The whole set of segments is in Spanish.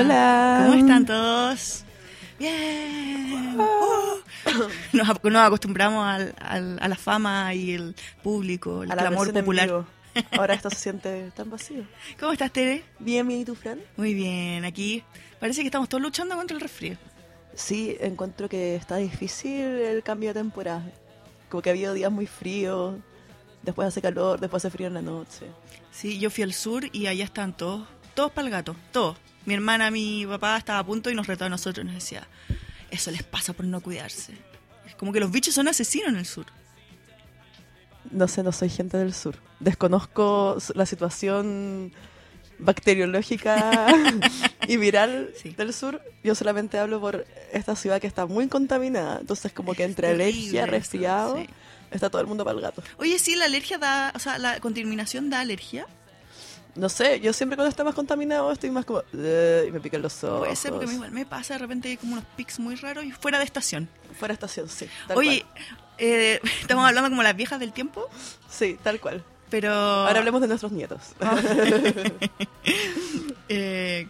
Hola. ¿Cómo están todos? Bien. Oh. Nos, nos acostumbramos al, al- a la fama y el público, el A la clamor popular. Ahora esto se siente tan vacío. ¿Cómo estás, Tere? Bien, bien, ¿y tú, Fran? Muy bien. Aquí parece que estamos todos luchando contra el resfrío. Sí, encuentro que está difícil el cambio de temporada. Como que ha habido días muy fríos, después hace calor, después hace frío en la noche. Sí, yo fui al sur y allá están todos, todos para el gato, todos. Mi hermana, mi papá estaba a punto y nos retó a nosotros y nos decía, eso les pasa por no cuidarse. Es como que los bichos son asesinos en el sur. No sé, no soy gente del sur. Desconozco la situación bacteriológica y viral Sí. del sur. Yo solamente hablo por esta ciudad que está muy contaminada. Entonces, como que entre alergia, resfriado, sí. está todo el mundo para el gato. Oye, sí, la alergia da, o sea, la contaminación da alergia. No sé, yo siempre cuando está más contaminado estoy más como... Y me pican los ojos. Puede ser porque igual me pasa de repente hay como unos pics muy raros y fuera de estación. Fuera estación, sí. Tal Oye, eh, estamos hablando como las viejas del tiempo, Sí, tal cual. pero... Ahora hablemos de nuestros nietos. Eh,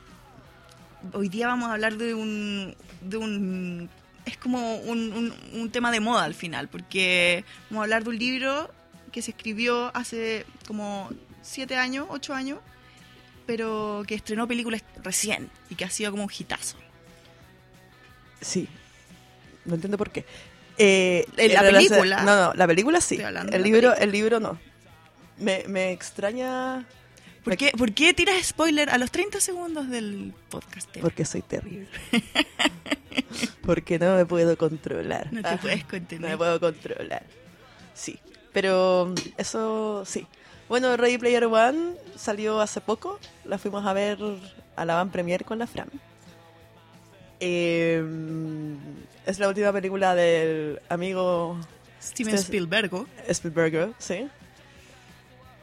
hoy día vamos a hablar de un, de un es como un, un- un tema de moda al final, porque vamos a hablar de un libro que se escribió hace como siete años, ocho años, pero que estrenó películas recién y que ha sido como un hitazo. Sí. No entiendo por qué. Eh, En la película. No, no, la película sí. El libro, película. el libro no. Me, me extraña ¿Por qué, ¿Por qué tiras spoiler a los 30 segundos del podcast? Porque soy terrible. porque no me puedo controlar. No te Ah, puedes No contener. me puedo controlar. Sí. Pero mm, eso sí. Bueno, Ready Player One salió hace poco. La fuimos a ver a la Van Premier con la Fran. Eh, es la última película del amigo Steven Spielberg. Spielberg, sí.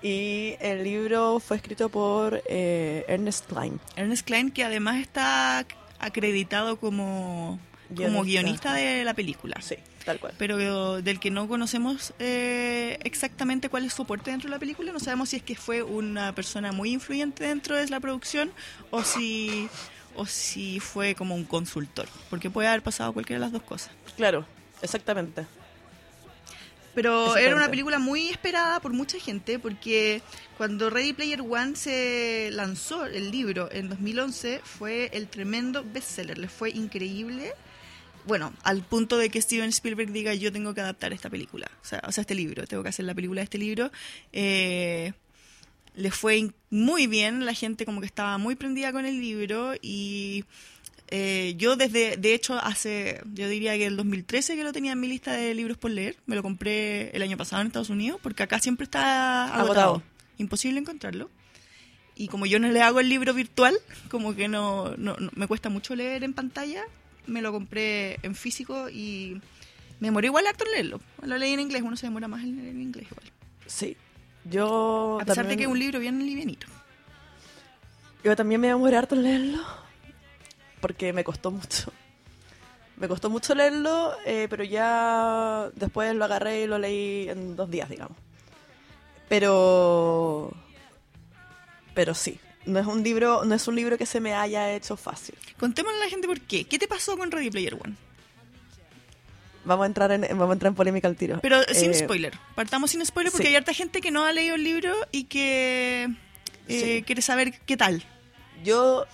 Y el libro fue escrito por eh, Ernest Klein. Ernest Klein, que además está acreditado como, como Guionista. guionista de la película. Sí, tal cual. Pero del que no conocemos eh, exactamente cuál es su aporte dentro de la película. No sabemos si es que fue una persona muy influyente dentro de la producción o si, o si fue como un consultor. Porque puede haber pasado cualquiera de las dos cosas. Claro, exactamente. Pero era una película muy esperada por mucha gente porque cuando Ready Player One se lanzó el libro en 2011 fue el tremendo bestseller, le fue increíble. Bueno, al punto de que Steven Spielberg diga yo tengo que adaptar esta película, o sea, o sea este libro, tengo que hacer la película de este libro. Eh, le fue muy bien, la gente como que estaba muy prendida con el libro y eh, yo desde, de hecho, hace, yo diría que el 2013 que lo tenía en mi lista de libros por leer, me lo compré el año pasado en Estados Unidos, porque acá siempre está agotado, Agotado. imposible encontrarlo. Y como yo no le hago el libro virtual, como que no, no- no- me cuesta mucho leer en pantalla, me lo compré en físico y me demoré igual harto en leerlo. Lo leí en inglés, uno se demora más en leer en inglés igual. Sí. Yo A pesar también, de que es un libro bien livianito. Yo también me demoré harto en leerlo. Porque me costó mucho. Me costó mucho leerlo, eh, pero ya después lo agarré y lo leí en dos días, digamos. Pero. Pero sí. No es un libro, no es un libro que se me haya hecho fácil. Contémosle a la gente por qué. ¿Qué te pasó con Ready Player One? Vamos a entrar en, vamos a entrar en polémica al tiro. Pero sin Eh, spoiler. Partamos sin spoiler porque sí. hay harta gente que no ha leído el libro y que eh, Sí. quiere saber qué tal. Yo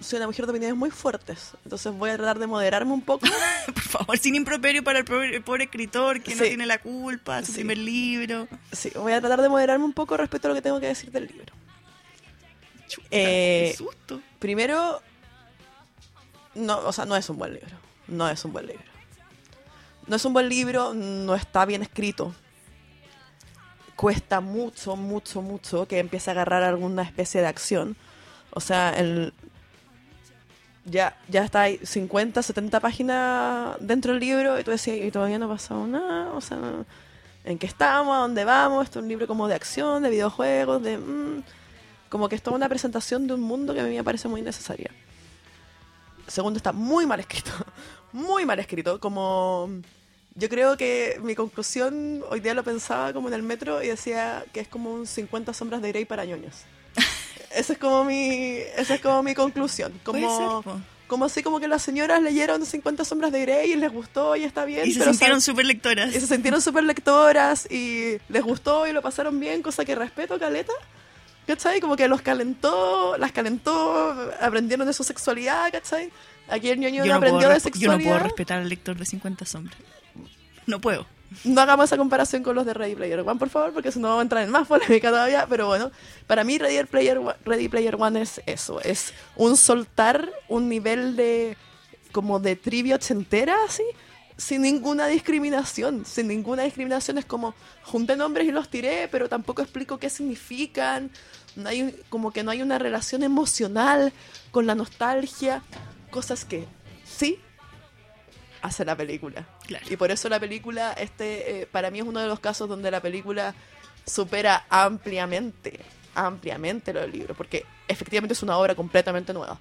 soy una mujer de opiniones muy fuertes, entonces voy a tratar de moderarme un poco. Por favor, sin improperio para el pobre, el pobre escritor que no tiene la culpa, su primer libro. Sí, voy a tratar de moderarme un poco respecto a lo que tengo que decir del libro. Chuta, Eh, qué susto. Primero, no, o sea, no es un buen libro. No es un buen libro. No es un buen libro, no está bien escrito. Cuesta mucho, mucho, mucho que empiece a agarrar alguna especie de acción. O sea, el, ya, ya está ahí 50, 70 páginas dentro del libro y tú decías, y todavía no ha pasado nada. O sea, ¿en qué estamos? ¿A dónde vamos? Esto es un libro como de acción, de videojuegos, de... mm, como que es toda una presentación de un mundo que a mí me parece muy necesaria. Segundo, está muy mal escrito. Muy mal escrito. Como. Yo creo que mi conclusión, hoy día lo pensaba como en el metro y decía que es como un 50 sombras de Grey para ñoños. Esa es como mi, esa es como mi conclusión. Como, como así como que las señoras leyeron 50 sombras de Grey y les gustó y está bien. Y se sintieron súper lectoras. y se sintieron súper lectoras y les gustó y lo pasaron bien, cosa que respeto, Caleta. ¿Cachai? Como que los calentó, las calentó, aprendieron de su sexualidad, ¿cachai? Aquí el ñoño Yo no aprendió de resp- yo sexualidad. no puedo respetar al lector de 50 sombras. No puedo. No hagamos esa comparación con los de Ready Player One, por favor, porque si no vamos a entrar en más polémica todavía. Pero bueno, para mí Ready Player, One- Ready Player One es eso, es un soltar un nivel de como de trivia ochentera, así, sin ninguna discriminación. Sin ninguna discriminación es como junté nombres y los tiré, pero tampoco explico qué significan. No hay, como que no hay una relación emocional con la nostalgia, cosas que sí hace la película. Claro. Y por eso la película, este, eh, para mí es uno de los casos donde la película supera ampliamente, ampliamente lo del libro, porque efectivamente es una obra completamente nueva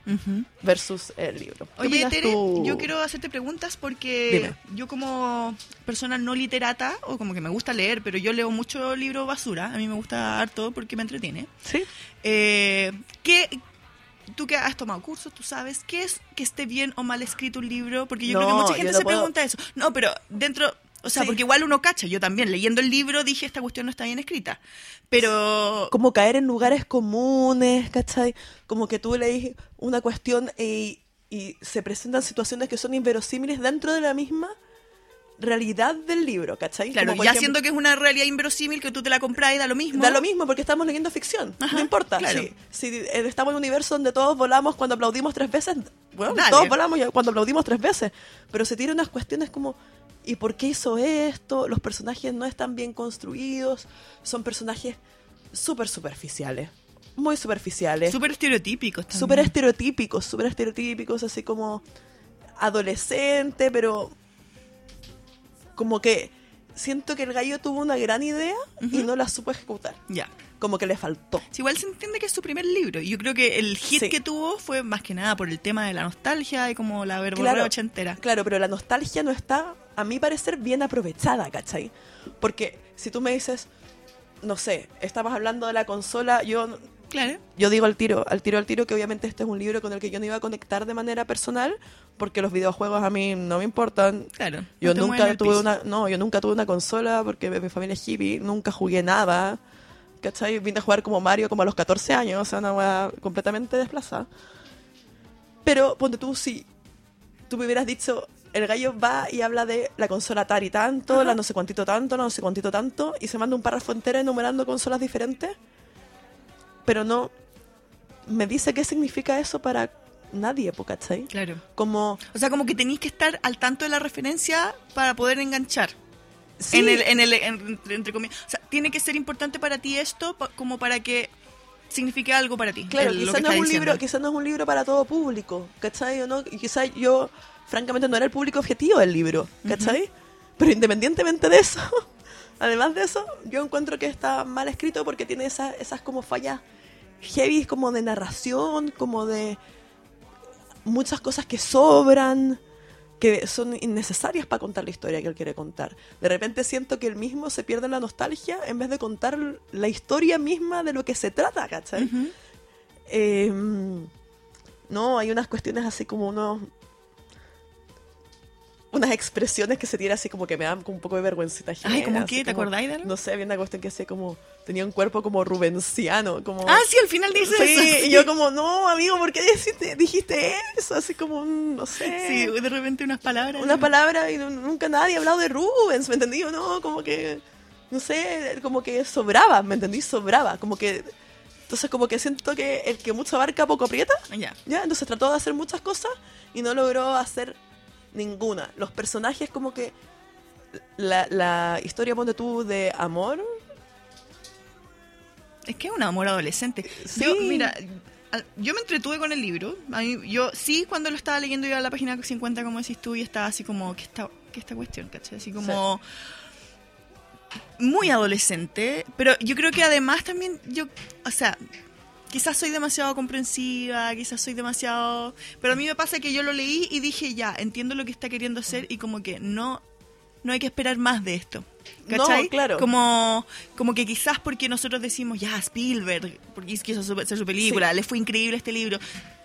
versus el libro. ¿Qué Oye, Tere, tú? yo quiero hacerte preguntas porque Dime. yo como persona no literata, o como que me gusta leer, pero yo leo mucho libro basura, a mí me gusta harto porque me entretiene. Sí. Eh, ¿qué, tú que has tomado cursos, tú sabes, ¿qué es que esté bien o mal escrito un libro? Porque yo creo que mucha gente se puedo- pregunta eso. No, pero dentro, o sea, Sí. porque igual uno cacha, yo también leyendo el libro dije, esta cuestión no está bien escrita. Pero... Como caer en lugares comunes, ¿cachai? Como que tú lees una cuestión y, y se presentan situaciones que son inverosímiles dentro de la misma realidad del libro, ¿cachai? Claro, Como, ya ejemplo- siendo que es una realidad inverosímil que tú te la compras y da lo mismo. Da lo mismo porque estamos leyendo ficción. Ajá, no importa. claro. Si, si, eh, estamos en un universo donde todos volamos cuando aplaudimos tres veces, bueno, Dale. todos volamos cuando aplaudimos tres veces. Pero se tiran unas cuestiones como, ¿y por qué hizo esto? Los personajes no están bien construidos. Son personajes súper superficiales. Muy superficiales. Súper estereotípicos también. Súper estereotípicos, súper estereotípicos, así como adolescente, pero como que siento que el gallo tuvo una gran idea y no la supo ejecutar. Ya. Como que le faltó. Sí, igual se entiende que es su primer libro. Y yo creo que el hit Sí. que tuvo fue más que nada por el tema de la nostalgia y como la verborrea Claro. ochentera. Claro, pero la nostalgia no está, a mi parecer, bien aprovechada, ¿cachai? Porque si tú me dices, no sé, estabas hablando de la consola, yo Claro. yo digo al tiro, al tiro, al tiro, que obviamente este es un libro con el que yo no iba a conectar de manera personal, porque los videojuegos a mí no me importan. Claro. Yo no nunca tuve una, no, yo nunca tuve una consola porque mi familia es hippie, nunca jugué nada. ¿Cachai? Vine a jugar como Mario como a los 14 años, o sea, una weá completamente desplazada. Pero ponte tú, si tú me hubieras dicho, el gallo va y habla de la consola Atari tanto, Ajá. la no sé cuantito tanto, la no sé cuantito tanto, y se manda un párrafo entero enumerando consolas diferentes, pero no me dice qué significa eso para nadie, ¿cachai? Claro. Como, O sea, como que tenéis que estar al tanto de la referencia para poder enganchar. sí, En el, en el, en- entre, comillas. O sea, tiene que ser importante para ti esto pa- como para que signifique algo para ti. Claro, quizás no, es un libro, quizás no es un libro para todo público, ¿cachai? O no? Quizás yo, francamente, no era el público objetivo del libro, ¿cachai? Pero independientemente de eso, además de eso, yo encuentro que está mal escrito porque tiene esas, esas como fallas heavy, como de narración, como de muchas cosas que sobran, que son innecesarias para contar la historia que él quiere contar. De repente siento que él mismo se pierde en la nostalgia en vez de contar la historia misma de lo que se trata, ¿cachai? Eh, no, hay unas cuestiones así como unos. Unas expresiones que se tiran así como que me dan un poco de vergüencita. Ay, ajena, ¿cómo así qué? ¿Te acordáis de algo? No sé, había una cuestión que hacía como. Tenía un cuerpo como rubenciano. Como, Ah, sí, al final dice Sí, eso. y yo como, no, amigo, ¿por qué dijiste, dijiste eso? Así como, mm, no sé. Sí, de repente unas palabras. una palabra y no- nunca nadie ha hablado de Rubens, ¿me entendí? o No, como que, no sé, como que sobraba, ¿me entendí? Sobraba, como que, entonces como que siento que el que mucho abarca poco aprieta, Ya. ¿ya? Entonces trató de hacer muchas cosas y no logró hacer ninguna. Los personajes como que, la, la historia, ponte tú, de amor, Es que es un amor adolescente. Sí. Yo, mira, yo me entretuve con el libro. A mí- yo sí, cuando lo estaba leyendo, iba a la página 50, como decís tú, y estaba así como, ¿qué esta, qué esta cuestión? ¿Cachai? Así como. Muy adolescente. Pero yo creo que además también, yo. O sea. Quizás soy demasiado comprensiva, quizás soy demasiado... Pero a mí me pasa que yo lo leí y dije, ya, entiendo lo que está queriendo hacer y como que no no hay que esperar más de esto. ¿Cachai? No, claro. Como, como que quizás porque nosotros decimos, ya, Spielberg, porque quiso hacer su película, Sí. le fue increíble este libro,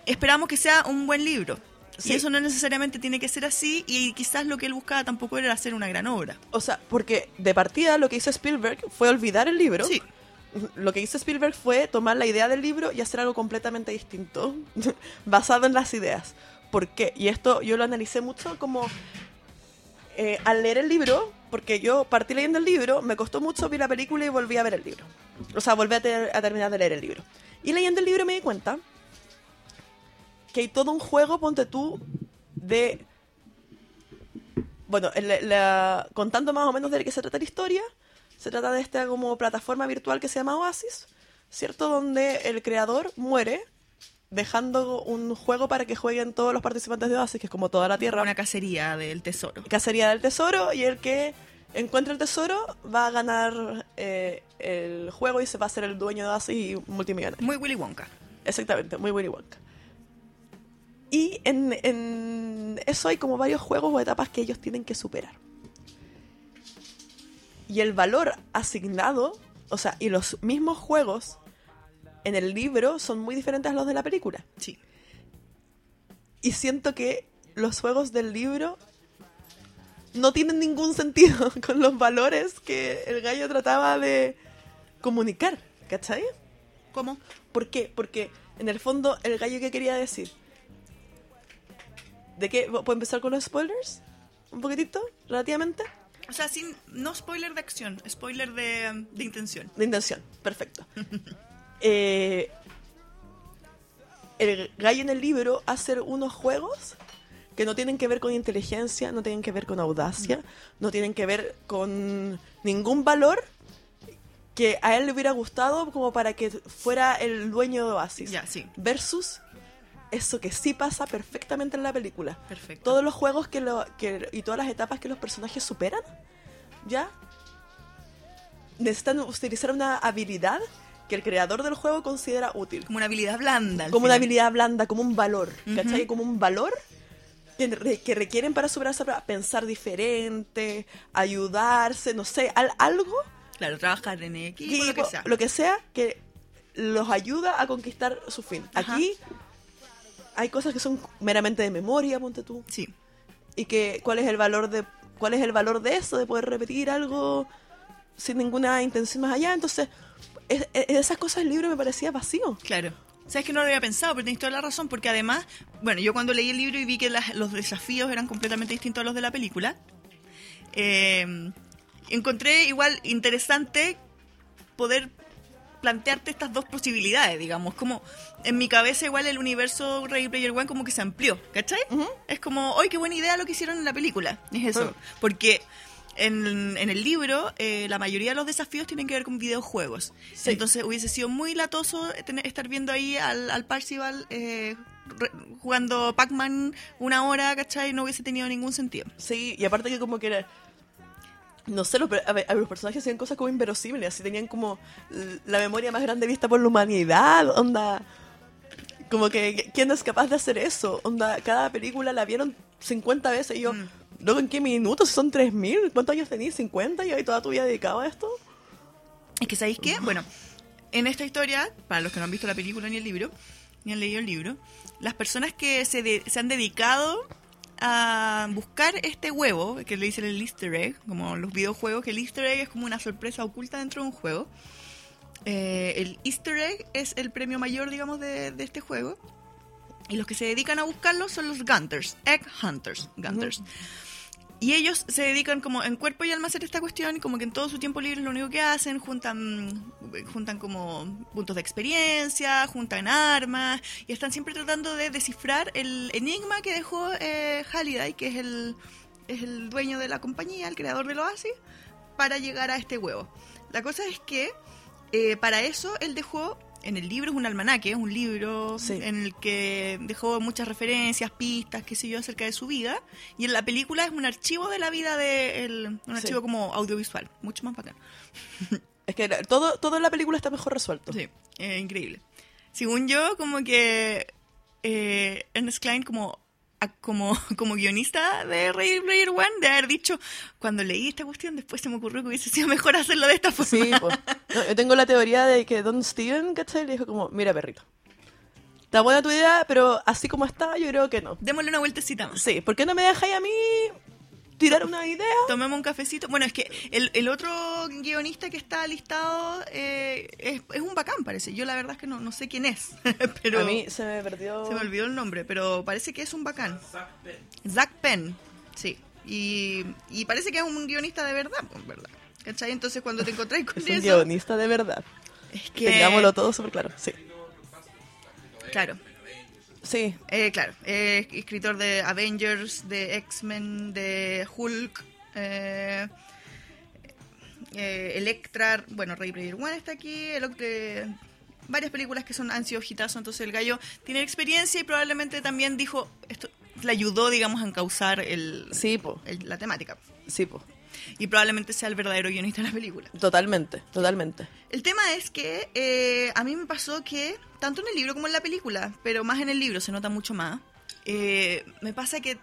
esperamos que sea un buen libro. Sí. Y eso no necesariamente tiene que ser así, y quizás lo que él buscaba tampoco era hacer una gran obra. O sea, porque de partida lo que hizo Spielberg fue olvidar el libro. Sí. Lo que hizo Spielberg fue tomar la idea del libro y hacer algo completamente distinto, basado en las ideas. ¿Por qué? Y esto yo lo analicé mucho como eh, al leer el libro, porque yo partí leyendo el libro, me costó mucho ver la película y volví a ver el libro. O sea, volví a, ter- a terminar de leer el libro. Y leyendo el libro me di cuenta que hay todo un juego, ponte tú, de... Bueno, el- la- contando más o menos de qué se trata la historia, se trata de esta como plataforma virtual que se llama Oasis, ¿cierto? Donde el creador muere dejando un juego para que jueguen todos los participantes de Oasis, que es como toda la Tierra, Una cacería del tesoro. cacería del tesoro, y el que encuentre el tesoro va a ganar eh, el juego y se va a ser el dueño de Oasis y multimillonario. Muy Willy Wonka. Exactamente, muy Willy Wonka. Y en, en eso hay como varios juegos o etapas que ellos tienen que superar. Y el valor asignado, o sea, y los mismos juegos en el libro son muy diferentes a los de la película. Sí. Y siento que los juegos del libro no tienen ningún sentido con los valores que el gallo trataba de comunicar, ¿cachai? ¿Cómo? ¿Por qué? Porque en el fondo el gallo que quería decir. ¿De qué? ¿Puedo empezar con los spoilers? ¿Un poquitito? ¿Relativamente? O sea, sin, no spoiler de acción, spoiler de, de intención. De intención, perfecto. Eh, el gallo en el libro hace unos juegos que no tienen que ver con inteligencia, no tienen que ver con audacia, no tienen que ver con ningún valor que a él le hubiera gustado como para que fuera el dueño de Oasis. Ya, sí. Versus eso que sí pasa perfectamente en la película. Perfecto. Todos los juegos que lo, que, y todas las etapas que los personajes superan, ¿ya? Necesitan utilizar una habilidad que el creador del juego considera útil. Como una habilidad blanda. Como una habilidad blanda, como un valor, ¿cachai? Como un valor que, re- que requieren para superar esa prueba. Pensar diferente, ayudarse, no sé, al- algo Claro, trabajar en equipo, lo que sea. lo que sea que los ayuda a conquistar su fin. Ajá. Aquí hay cosas que son meramente de memoria, ponte tú. Sí. Y que cuál es el valor de cuál es el valor de eso, de poder repetir algo sin ninguna intención más allá. Entonces, es- esas cosas el libro me parecía vacío. Claro. Sabes que no lo había pensado, pero tienes toda la razón, porque además, bueno, yo cuando leí el libro y vi que las- los desafíos eran completamente distintos a los de la película, eh, encontré igual interesante poder plantearte estas dos posibilidades, digamos, como en mi cabeza igual el universo Ready Player One como que se amplió, ¿cachai? Es como, ¡ay, qué buena idea lo que hicieron en la película! Es eso, porque en, en el libro eh, la mayoría de los desafíos tienen que ver con videojuegos. Sí. Entonces hubiese sido muy latoso tener- estar viendo ahí al, al Parcival eh, re- jugando Pac-Man una hora, ¿cachai? No hubiese tenido ningún sentido. Sí, y aparte que como que era- no sé, los, a ver, los personajes hacían cosas como inverosímiles, así tenían como la memoria más grande vista por la humanidad, onda. Como que, ¿quién es capaz de hacer eso? Onda, cada película la vieron 50 veces y yo, Mm. luego, ¿en qué minutos? ¿Son 3.000? ¿Cuántos años tenías? ¿50? ¿Y hoy toda tu vida dedicado a esto? Es que, ¿sabéis qué? Bueno, en esta historia, para los que no han visto la película ni el libro, ni han leído el libro, las personas que se, de- se han dedicado a buscar este huevo, que le dicen el easter egg, como los videojuegos, que el easter egg es como una sorpresa oculta dentro de un juego. Eh, el easter egg es el premio mayor, digamos, de, este juego. Y los que se dedican a buscarlo son los Gunters, Egg Hunters, Gunters. Y ellos se dedican como en cuerpo y alma a hacer esta cuestión, y como que en todo su tiempo libre lo único que hacen, juntan, juntan como puntos de experiencia, juntan armas, y están siempre tratando de descifrar el enigma que dejó eh, Halliday, que es el, es el dueño de la compañía, el creador del Oasis, para llegar a este huevo. La cosa es que eh, para eso él dejó, en el libro es un almanaque, es un libro Sí. en el que dejó muchas referencias, pistas, qué sé yo, acerca de su vida. Y en la película es un archivo de la vida de él, un Sí. archivo como audiovisual, mucho más bacán. Es que todo, todo en la película está mejor resuelto. Sí, eh, increíble. Según yo, como que eh, Ernest Klein como a- como, como guionista de Ready Player One, de haber dicho, cuando leí esta cuestión, después se me ocurrió que hubiese sido mejor hacerlo de esta forma. Sí, pues. No, yo tengo la teoría de que Don Steven, ¿cachai? Le dijo como, mira perrito. Está buena tu idea, pero así como está, yo creo que no. Démosle una vueltecita más. Sí, ¿por qué no me dejáis a mí tirar una idea? Tomemos un cafecito. Bueno, es que el, el otro guionista que está listado eh, es, es un bacán, parece. Yo la verdad es que no, no sé quién es, pero A mí se me perdió. se me olvidó el nombre, pero parece que es un bacán. Zach Penn, sí. Y, y parece que es un guionista de verdad, pues, ¿verdad? ¿Cachai? Entonces cuando te encontráis con Es un eso... guionista de verdad. Es que... Tengámoslo todo súper claro. Sí. Claro. Sí. Eh, claro, eh, escritor de Avengers, de X-Men, de Hulk, eh, eh, Electra, bueno, Ray Player One está aquí, el, eh, varias películas que son han sido hitazos, entonces el gallo tiene experiencia y probablemente también dijo, esto le ayudó, digamos, a encauzar el, Sí, po. el- la temática. Sí, po. Y probablemente sea el verdadero guionista de la película. Totalmente, totalmente. El tema es que eh, a mí me pasó que, tanto en el libro como en la película, pero más en el libro se nota mucho más, eh, me pasa que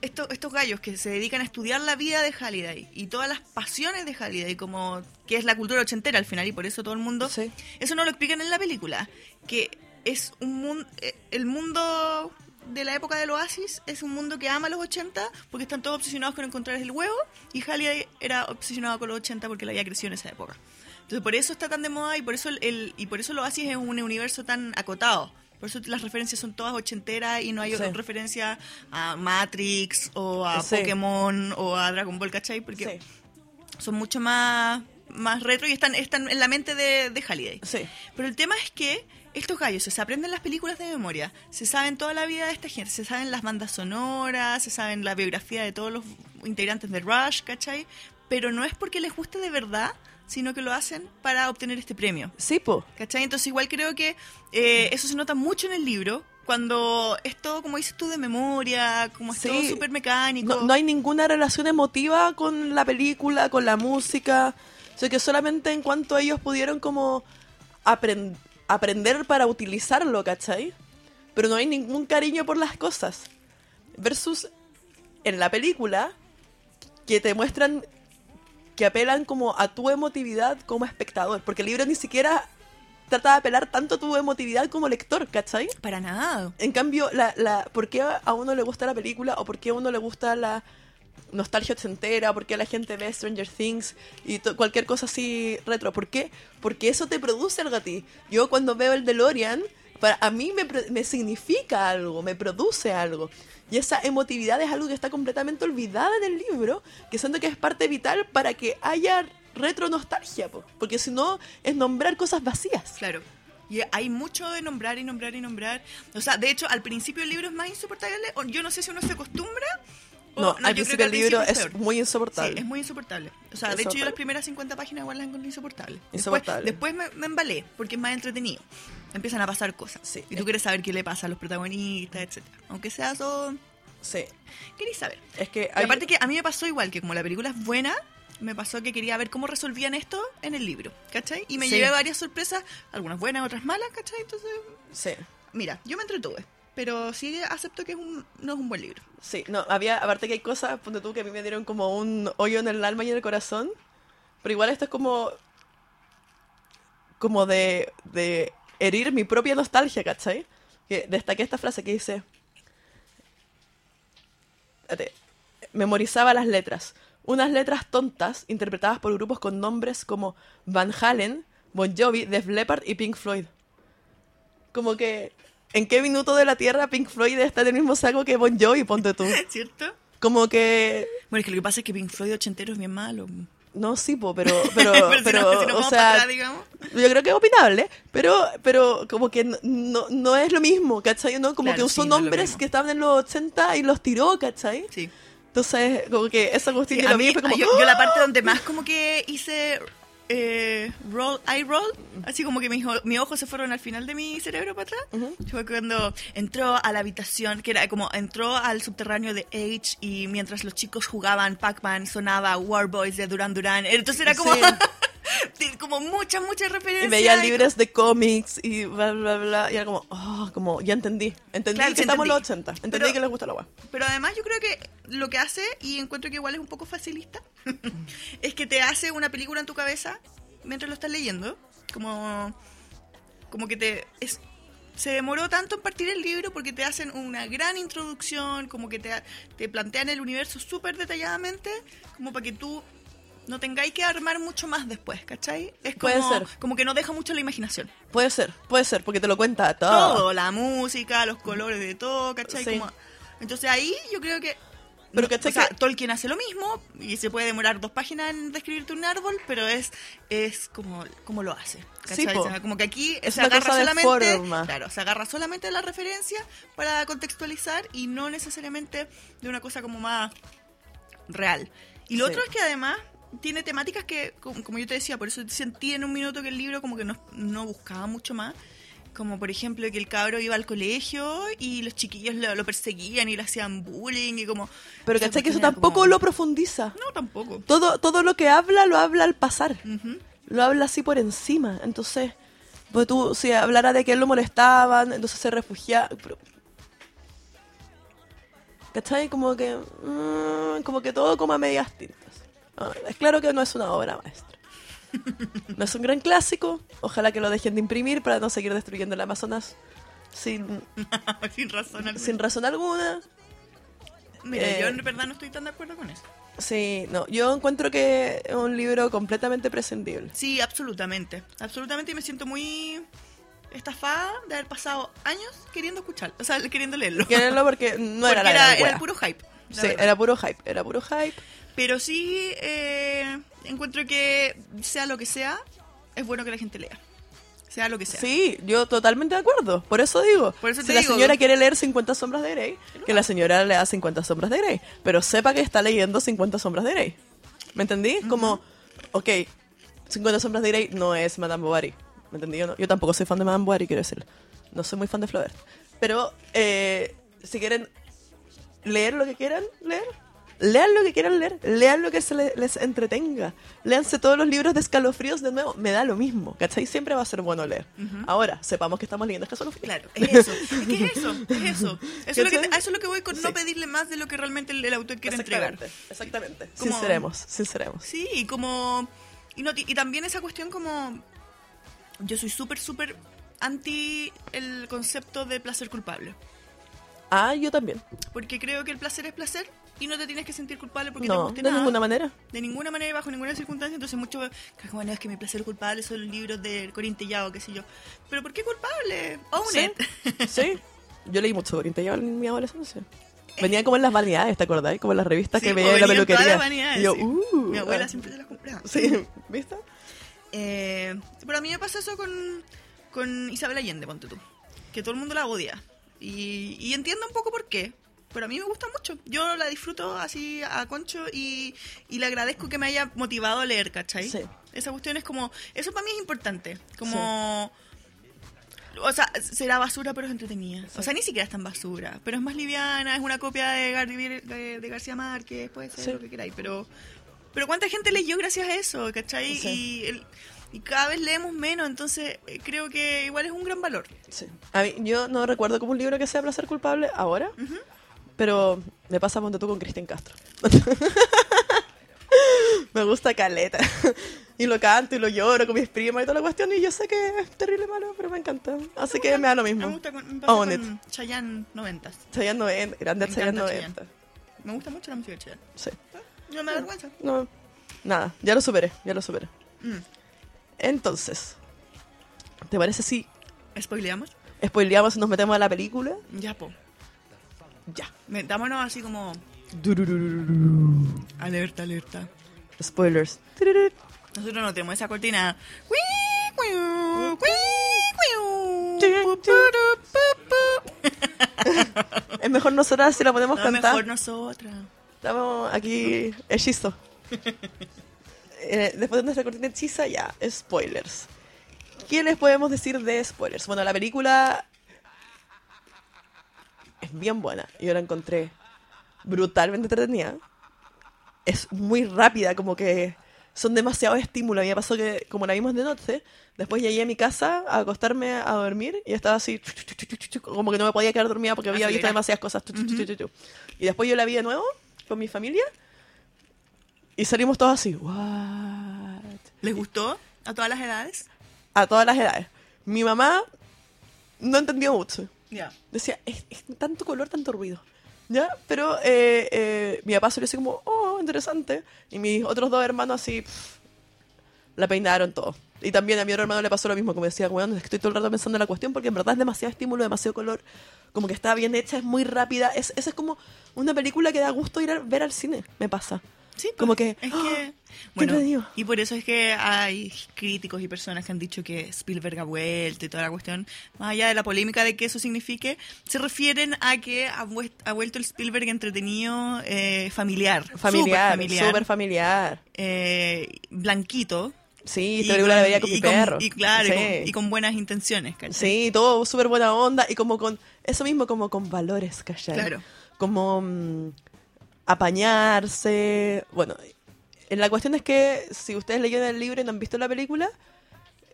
esto- estos gallos que se dedican a estudiar la vida de Halliday y todas las pasiones de Halliday, como que es la cultura ochentera al final y por eso todo el mundo, Sí. eso no lo explican en la película, que es un mundo, el mundo de la época del Oasis es un mundo que ama los 80 porque están todos obsesionados con encontrar el huevo y Halliday era obsesionado con los 80 porque le había crecido en esa época. Entonces por eso está tan de moda y por eso el, el- y por eso lo Oasis es un universo tan acotado. Por eso las referencias son todas ochenteras y no hay Sí. referencia a Matrix o a Sí. Pokémon o a Dragon Ball, ¿cachai? Porque Sí. son mucho más, más retro y están, están en la mente de, de Halliday. Sí. Pero el tema es que estos gallos se aprenden las películas de memoria, se saben toda la vida de esta gente, se saben las bandas sonoras, se saben la biografía de todos los integrantes de Rush, ¿cachai? Pero no es porque les guste de verdad, sino que lo hacen para obtener este premio. Sí, po. ¿Cachai? Entonces igual creo que eh, eso se nota mucho en el libro, cuando es todo, como dices tú, de memoria, como es Sí. todo súper mecánico. No, no hay ninguna relación emotiva con la película, con la música. O sea, que solamente en cuanto ellos pudieron como apren- aprender para utilizarlo, ¿cachai? Pero no hay ningún cariño por las cosas. Versus en la película, que te muestran que apelan como a tu emotividad como espectador. Porque el libro ni siquiera trata de apelar tanto a tu emotividad como lector, ¿cachai? Para nada. En cambio, la, la, ¿por qué a uno le gusta la película o por qué a uno le gusta la nostalgia ochentera? ¿Por qué la gente ve Stranger Things y cualquier cosa así retro? ¿Por qué? Porque eso te produce algo a ti. Yo cuando veo el DeLorean, para, a mí me, significa algo, me produce algo. Y esa emotividad es algo que está completamente olvidada en el libro, que siento que es parte vital para que haya retro nostalgia, po. porque si no es nombrar cosas vacías. Claro. Y hay mucho de nombrar y nombrar y nombrar. O sea, de hecho, al principio el libro es más insoportable. yo no sé si uno se acostumbra. No, al yo creo principio que el libro es peor. muy insoportable. Sí, es muy insoportable. O sea, de Es hecho, yo las primeras 50 páginas igual las encontré insoportables. Insoportable. Después, después me, me embalé, porque es más entretenido. Empiezan a pasar cosas. Sí. Y tú quieres saber qué le pasa a los protagonistas, etcétera Aunque sea todo... Sí. Queréis saber. Es que Y hay- aparte que a mí me pasó igual, que como la película es buena, me pasó que quería ver cómo resolvían esto en el libro, ¿cachai? Y me Sí. llevé varias sorpresas, algunas buenas, otras malas, ¿cachai? Entonces, Sí, mira, yo me entretuve, pero sí acepto que es un, no es un buen libro. sí. No, había, aparte que hay cosas, ponte tú, que a mí me dieron como un hoyo en el alma y en el corazón. Pero igual esto es como. como de. de herir mi propia nostalgia, ¿cachai? Que destaqué esta frase que dice. memorizaba las letras. Unas letras tontas interpretadas por grupos con nombres como Van Halen, Bon Jovi, Def Leppard y Pink Floyd. Como que, ¿en qué minuto de la Tierra Pink Floyd está en el mismo saco que Bon Jovi, ponte tú? ¿Cierto? Como que, Bueno, es que lo que pasa es que Pink Floyd ochentero es bien malo. no, sí, po, pero, pero, Pero si pero, no- si nos o sea, atrás, digamos. yo creo que es opinable, pero, pero como que no, no, no es lo mismo, ¿cachai? ¿No? Como Claro, que usó sí, no nombres que estaban en los 80 y los tiró, ¿cachai? Sí. Entonces, como que esa cuestión Sí, lo mí, fue como, yo, ¡Ah! yo la parte donde más como que hice eh, roll, eye roll, así como que mis, mis ojos se fueron al final de mi cerebro para atrás, fue cuando entró a la habitación, que era como entró al subterráneo de H y mientras los chicos jugaban Pac-Man sonaba War Boys de Duran Duran, entonces era como... Sí. Como muchas, muchas referencias. Y veía libros de cómics y bla, bla, bla. Y era como, oh, como, ya entendí. Entendí Claro, que estamos en los entendí. 80. Entendí Pero- que les gusta la agua. Pero además yo creo que lo que hace, y encuentro que igual es un poco facilista, es que te hace una película en tu cabeza mientras lo estás leyendo. Como, como que te... Es, se demoró tanto en partir el libro porque te hacen una gran introducción, como que te, te plantean el universo súper detalladamente, como para que tú no tengáis que armar mucho más después, ¿cachai? Es como, Puede ser. como que no deja mucho la imaginación. Puede ser, puede ser, porque te lo cuenta todo. Todo, la música, los colores de todo, ¿cachai? Sí. Como- entonces ahí yo creo que... Pero no, ¿cachai o sea, que- Tolkien hace lo mismo y se puede demorar dos páginas en describirte un árbol, pero es, es como, como lo hace. Sí, como que aquí Es se agarra solamente, forma. claro, se agarra solamente la referencia para contextualizar y no necesariamente de una cosa como más real. Y lo Sí. otro es que además tiene temáticas que, como, yo te decía, por eso sentí en un minuto que el libro como que no, no buscaba mucho más. Como por ejemplo que el cabro iba al colegio y los chiquillos lo, lo perseguían y le hacían bullying y como... Pero ¿cachai que eso tampoco como- lo profundiza? No, tampoco. Todo, todo lo que habla, lo habla al pasar. Ujú. Lo habla así por encima. Entonces, pues tú, si hablara de que él lo molestaban, entonces se refugiaba. pero- ¿Cachai? Como que. mm, como que todo como a medias tintas. Es claro que no es una obra maestra. No es un gran clásico. Ojalá que lo dejen de imprimir para no seguir destruyendo el Amazonas sin, Sin razón alguna. sin razón alguna. Mira, eh, yo en verdad no estoy tan de acuerdo con eso. Sí, no. Yo encuentro que es un libro completamente prescindible. Sí, absolutamente. Absolutamente y me siento muy estafada de haber pasado años queriendo escucharlo, o sea, queriendo leerlo. Quérenlo porque no era la era, era el puro hype. Sí, verdad. era puro hype, era puro hype. Pero sí eh, encuentro que sea lo que sea, es bueno que la gente lea. Sea lo que sea. Sí, yo totalmente de acuerdo. Por eso digo, Por eso si la digo. señora quiere leer 50 sombras de Grey, que la señora lea 50 sombras de Grey, pero sepa que está leyendo 50 sombras de Grey. ¿Me entendí? Como, ok, 50 sombras de Grey no es Madame Bovary. ¿Me entendí? Yo, no- yo tampoco soy fan de Madame Bovary, quiero decir. No soy muy fan de Flaubert. Pero eh, si quieren leer lo que quieran leer, lean lo que quieran leer, lean lo que se le- les entretenga. Léanse todos los libros de escalofríos de nuevo, me da lo mismo, ¿cachai? Siempre va a ser bueno leer. Ahora, sepamos que estamos leyendo escalofríos. Claro, es eso. Es que es eso. Es eso. Eso es lo que, eso es lo que voy con no Sí. pedirle más de lo que realmente el, el autor quiere entregar. Exactamente, exactamente. Como- Sinceremos, sinceremos. Sí, y como. Y, no, y también esa cuestión como. Yo soy súper, súper anti el concepto de placer culpable. Ah, yo también. Porque creo que el placer es placer y no te tienes que sentir culpable porque te No, guste de nada. ninguna manera. De ninguna manera y bajo ninguna circunstancia. Entonces, mucho. Bueno, es que mi placer culpable son los libros de Corín Tellado, qué sé yo. ¿Pero por qué culpable? Own Sí, it. sí. Yo leí mucho Corín Tellado en mi adolescencia. Venía como en las vanidades, ¿te acordás? Como en las revistas Sí, que veía en la venían todas peluquería. las vanidades, y yo, sí. uh, Mi abuela ah. siempre se las compraba. Sí, ¿viste? Eh, pero a mí me pasa eso con, con Isabel Allende, ponte tú. Que todo el mundo la odia. Y, y entiendo un poco por qué. Pero a mí me gusta mucho. Yo la disfruto así a concho y, y le agradezco que me haya motivado a leer, ¿cachai? Sí. Esa cuestión es como... Eso para mí es importante. Como... O sea, será basura, pero es entretenida. O sea, ni siquiera es tan basura. Pero es más liviana, es una copia de, Gar- de, de García Márquez, puede ser lo que queráis. Pero, pero ¿cuánta gente leyó gracias a eso? ¿Cachai? Y, el- y cada vez leemos menos, entonces eh, creo que igual es un gran valor. Sí. A mí, yo no recuerdo como un libro que sea placer culpable ahora, pero me pasa ponte tú con Cristian Castro. me gusta Caleta. y lo canto y lo lloro con mis primas y toda la cuestión. Y yo sé que es terrible malo, pero me encanta. Así que me da lo Me mismo. gusta con, me pasa Own con Chayanne 90. Chayanne 90, grande Me Chayanne encanta 90. Me gusta mucho la música de Chayanne. Sí. No me da vergüenza. No, nada, ya lo superé, ya lo superé. Mm. Entonces, ¿te parece si ¿Spoileamos? spoileamos y nos metemos a la película? Ya, po. Ya. Metámonos así como... Alerta, alerta. Spoilers. Nosotros no tenemos esa cortina. Es mejor nosotras si la podemos No, cantar. mejor nosotras. Estamos aquí hechizo. Eh, después de nuestra cortina hechiza, ya, spoilers. ¿Qué les podemos decir de spoilers? Bueno, la película es bien buena. Yo la encontré brutalmente entretenida. Es muy rápida, como que son demasiado estímulos. A mí me pasó que, como la vimos de noche, después llegué a mi casa a acostarme a dormir y estaba así, como que no me podía quedar dormida porque había visto demasiadas cosas. Y después yo la vi de nuevo con mi familia y salimos todos así, what? ¿Les gustó a todas las edades? A todas las edades. Mi mamá no entendió mucho. Ya. Decía, es, tanto color, tanto ruido. ¿Ya? Pero eh, eh, mi papá salió así como, oh, interesante. Y mis otros dos hermanos así, pff, la peinaron todo. Y también a mi otro hermano le pasó lo mismo, como decía, bueno, estoy todo el rato pensando en la cuestión porque en verdad es demasiado estímulo, demasiado color. Como que está bien hecha, es muy rápida. Es, esa es como una película que da gusto ir a ver al cine, me pasa. Sí, pues, Como que, Es que. Bueno, entretenido. y por eso es que hay críticos y personas que han dicho que Spielberg ha vuelto y toda la cuestión, más allá de la polémica de que eso signifique, se refieren a que ha, vuelto el Spielberg entretenido, eh, familiar. Familiar, súper familiar. súper familiar. eh, blanquito. Sí, esta película la veía con y mi perro. Y claro, y, con, y con buenas intenciones, ¿cachai? Sí, todo súper buena onda y como con, eso mismo, como con valores, ¿cachai? Claro. Como mm, apañarse. Bueno, la cuestión es que si ustedes leyeron el libro y no han visto la película,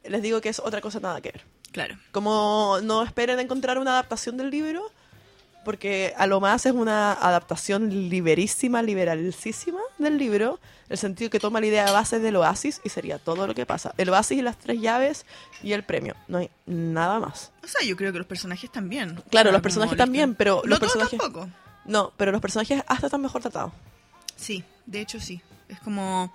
les digo que es otra cosa nada que ver. Claro. Como no esperen encontrar una adaptación del libro, porque a lo más es una adaptación liberísima, liberalísima del libro, en el sentido que toma la idea de base del oasis y sería todo lo que pasa. El oasis y las tres llaves y el premio. No hay nada más. O sea, yo creo que los personajes también. Claro, los personajes como también, pero No los personajes- tampoco. No, pero los personajes hasta están mejor tratados. Sí, de hecho sí. Es como...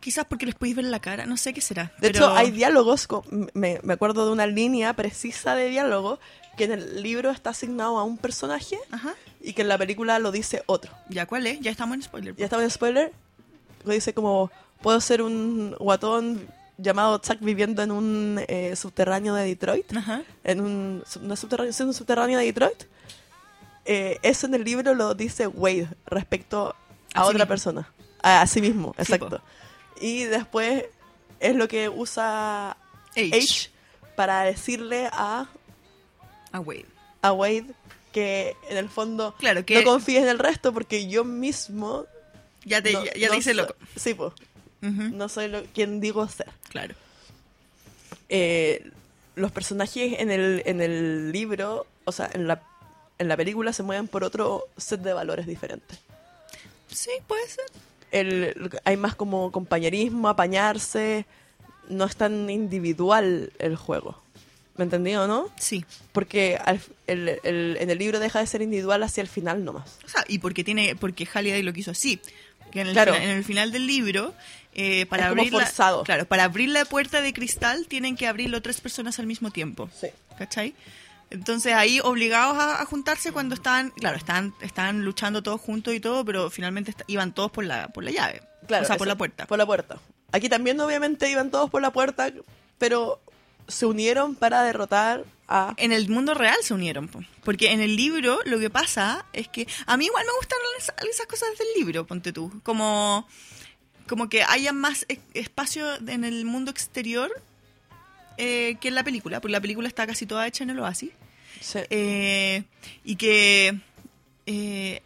Quizás porque les podéis ver la cara, no sé qué será. De pero- hecho, hay diálogos, con- me, me acuerdo de una línea precisa de diálogo que en el libro está asignado a un personaje Ajá. y que en la película lo dice otro. ¿Ya cuál es? Ya estamos en spoiler. Ya estaba en spoiler, lo dice como, puedo ser un guatón llamado Chuck viviendo en un eh, subterráneo de Detroit, Ajá. en un, no subterráneo, sí, un subterráneo de Detroit. Eh, eso en el libro lo dice Wade respecto a A otra persona, a, a sí mismo, Sí, exacto. y después es lo que usa H. H para decirle a, Ah, Wade. a Wade que en el fondo Claro, que- no confíes en el resto porque yo mismo Ya te, no- ya, ya no te hice loco. Sí, pues. No soy lo, quien digo ser. Claro. Eh, los personajes en el, en el libro, o sea, en la, en la película se mueven por otro set de valores diferentes. Sí, puede ser. El, hay más como compañerismo, apañarse. No es tan individual el juego. ¿Me entendí o no? Sí. Porque al- el- el- en el libro deja de ser individual hacia el final nomás. O sea, y porque tiene, porque Halliday lo quiso así. Que en el, Claro. fina- en el final del libro, eh, para Es abrir la- forzado. claro, para abrir la puerta de cristal tienen que abrirlo tres personas al mismo tiempo. Sí. ¿Cachai? Entonces ahí obligados a, a juntarse cuando estaban, claro, estaban, estaban luchando todos juntos y todo, pero finalmente iban todos por la, por la llave. Claro, o sea, por la puerta. Por la puerta. Aquí también obviamente iban todos por la puerta, pero se unieron para derrotar a... En el mundo real se unieron, po. porque en el libro lo que pasa es que a mí igual me gustan esas, cosas del libro, ponte tú, como, como que haya más espacio en el mundo exterior eh, que en la película, porque la película está casi toda hecha en el oasis. Sí. Eh, y que... eh,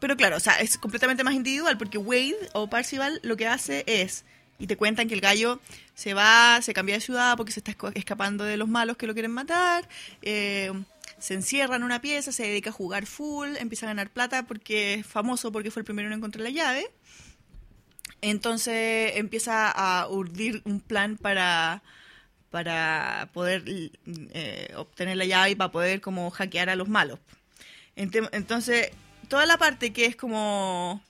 pero claro, o sea, es completamente más individual porque Wade o Parcival lo que hace es, y te cuentan que el gallo se va, se cambia de ciudad porque se está escapando de los malos que lo quieren matar, eh, se encierra en una pieza, se dedica a jugar full, empieza a ganar plata porque es famoso porque fue el primero en encontrar la llave. Entonces empieza a urdir un plan para, para poder eh, obtener la llave y para poder como hackear a los malos. Entonces, toda la parte que es como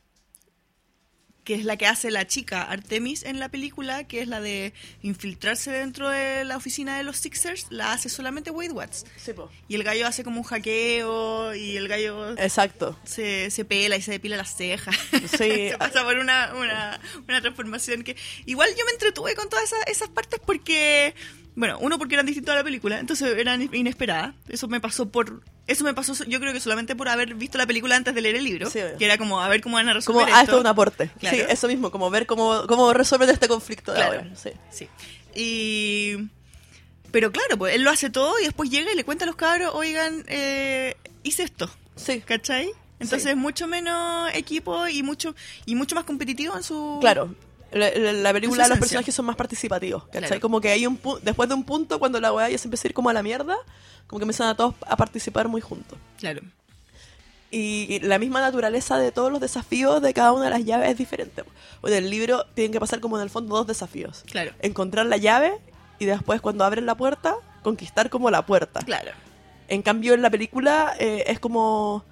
que es la que hace la chica Artemis en la película, que es la de infiltrarse dentro de la oficina de los Sixers, la hace solamente Wade Watts. Sí. Y el gallo hace como un hackeo y el gallo Exacto. se, se pela y se depila las cejas. Sí. se pasa por una, una, una transformación que... Igual yo me entretuve con todas esas, esas partes porque... Bueno, uno porque eran distintas a la película, entonces eran inesperadas. Eso me pasó por... Eso me pasó, yo creo que solamente por haber visto la película antes de leer el libro. Sí. Que era como a ver cómo van a Como, resolver ah, esto. esto es un aporte. Claro. Sí, eso mismo, como ver cómo, cómo resuelven este conflicto de Claro. ahora. Sí. Sí. Y... Pero claro, pues él lo hace todo y después llega y le cuenta a los cabros, oigan, eh, hice esto. Sí. ¿Cachai? Entonces Sí. es mucho menos equipo y mucho y mucho más competitivo en su... Claro. La, la- la película, los personajes son más participativos, ¿cachai? Claro. Como que hay un pu- después de un punto, cuando la weá ya se empieza a ir como a la mierda, como que empiezan a todos a participar muy juntos. Claro. Y, y la misma naturaleza de todos los desafíos de cada una de las llaves es diferente. O en el libro tienen que pasar como en el fondo dos desafíos. Claro. Encontrar la llave y después cuando abren la puerta, conquistar como la puerta. Claro. En cambio en la película eh, es como...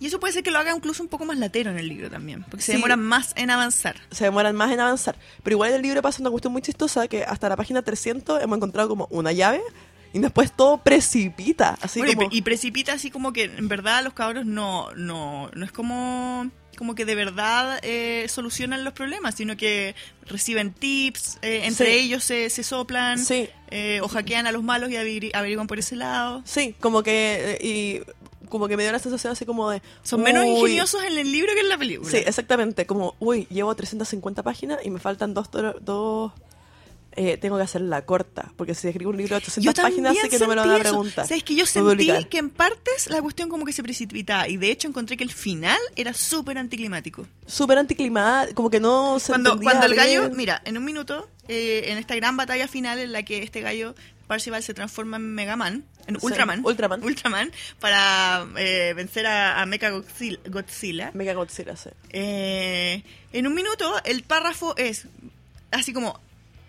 Y eso puede ser que lo haga incluso un poco más latero en el libro también, porque se Sí. demoran más en avanzar. se demoran más en avanzar. Pero igual en el libro pasa una cuestión muy chistosa que hasta la página 300 hemos encontrado como una llave y después todo precipita. Así Bueno, como... y, precipita así como que en verdad los cabros no, no, no es como, como que de verdad eh, solucionan los problemas, sino que reciben tips, eh, entre Sí. ellos se, se soplan Sí. eh, o hackean a los malos y averi- averiguan por ese lado. Sí, como que... eh, y como que me dio la sensación así como de... Son menos uy, ingeniosos en el libro que en la película. Sí, exactamente. Como, uy, llevo 350 páginas y me faltan dos... dos eh, tengo que hacer la corta, porque si escribo un libro de 800 páginas sé que no me lo van a sentí eso. preguntar. Sabes que yo sentí que en partes la cuestión como que se precipitaba y de hecho encontré que el final era súper anticlimático. Súper anticlimático, como que no se Cuando, cuando el gallo, mira, en un minuto, eh, en esta gran batalla final en la que este gallo Parcival se transforma en Mega Man, en Sí, Ultraman, Ultraman. Ultraman, para eh, vencer a, a Mecha Godzilla. Godzilla. Mega Godzilla, sí. En un minuto, el párrafo es así como,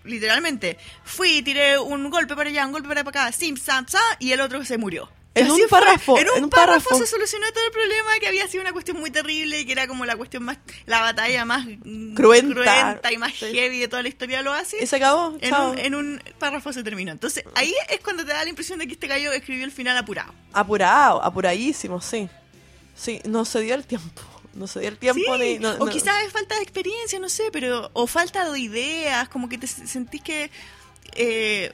literalmente, fui, tiré un golpe para allá, un golpe para acá, sim, sam, sam, y el otro se murió. En un párrafo, En un, en un párrafo, párrafo. se solucionó todo el problema, que había sido una cuestión muy terrible y que era como la cuestión más, la batalla más mm, Cruenta. cruenta y más Sí. heavy de toda la historia de los Oasis. Y se acabó, En un, en un párrafo se terminó. Entonces, ahí es cuando te da la impresión de que este gallo escribió el final apurado. Apurado, apuradísimo, sí. Sí, no se dio el tiempo. No se dio el tiempo Sí, ni. no- o no- quizás es falta de experiencia, no sé, pero o falta de ideas, como que te sentís que eh,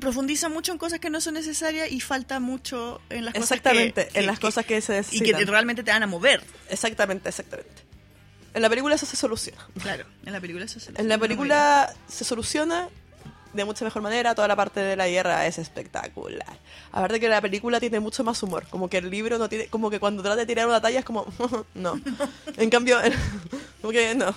profundiza mucho en cosas que no son necesarias y falta mucho en las Exactamente, cosas que, en las cosas que se y necesitan. que realmente te van a mover. Exactamente, exactamente. En la película eso se soluciona. Claro, en la película eso se En la película se soluciona de mucha mejor manera. Toda la parte de la guerra es espectacular. Aparte que la película tiene mucho más humor. Como que el libro no tiene. Como que cuando trata de tirar una talla es como. no. En cambio. como que no.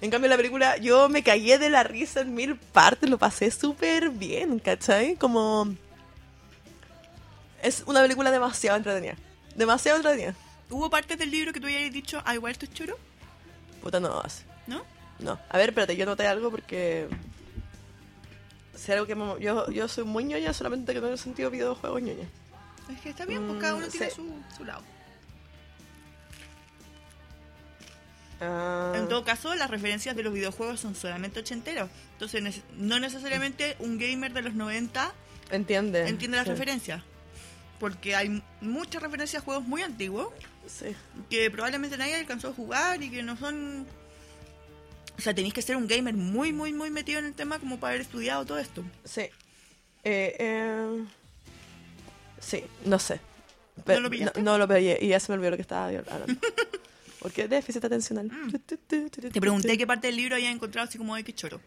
En cambio, la película yo me cagué de la risa en mil partes. Lo pasé súper bien, ¿cachai? Como. Es una película demasiado entretenida. Demasiado entretenida. ¿Hubo partes del libro que tú hayas dicho, ah, igual esto es choro? Puta, no. ¿No? No. A ver, espérate, yo noté algo porque. Si algo que me- yo, yo soy muy ñoña, solamente que no en el sentido de videojuegos ñoña. Es que está bien, pues cada uno Mm, tiene sí. su, su lado. Ah, En todo caso, las referencias de los videojuegos son solamente ochenteros. Entonces, no necesariamente un gamer de los 90 entiende. entiende las sí. referencias. Porque hay muchas referencias a juegos muy antiguos Sí. que probablemente nadie alcanzó a jugar y que no son... O sea, tenéis que ser un gamer muy, muy, muy metido en el tema como para haber estudiado todo esto. Sí. Eh, eh, sí, no sé. ¿No lo pillaste? No, lo pillé y ya se me olvidó lo que estaba hablando. Porque déficit atencional. Te pregunté qué parte del libro había encontrado así como de qué choro.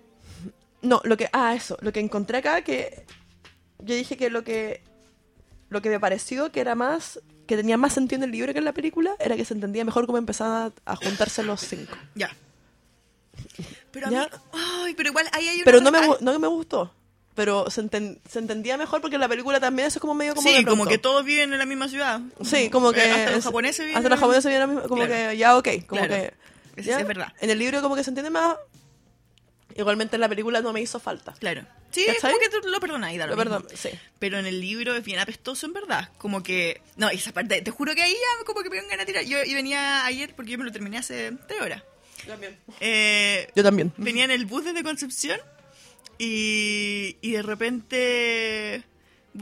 No, lo que. Ah, eso. Lo que encontré acá que. Yo dije que lo que. Lo que me pareció que era más. Que tenía más sentido en el libro que en la película era que se entendía mejor cómo empezaban a, a juntarse los cinco. Ya. Pero a Ya. mí... Ay, pero igual ahí hay una... Pero no me, gu- no me gustó. Pero se, enten- se entendía mejor porque en la película también eso es como medio como. sí, de como pronto. que todos viven en la misma ciudad. Sí, como que. Eh, Hasta los es- japoneses viven Hasta en los la japoneses viven en la misma- Como Claro. que ya, ok. Como Claro. que. Eso ya. es verdad. En el libro como que se entiende más. Igualmente en la película no me hizo falta. Claro. Sí, es ¿Cachai? como que tú lo perdonáis, da lo Lo mismo. perdón, sí. Pero en el libro es bien apestoso, en verdad. Como que. No, esa parte. Te juro que ahí ya como que me dio ganas de tirar. Yo, yo venía ayer porque yo me lo terminé hace tres horas. También. Eh, Yo también. venía en el bus desde Concepción y, y de repente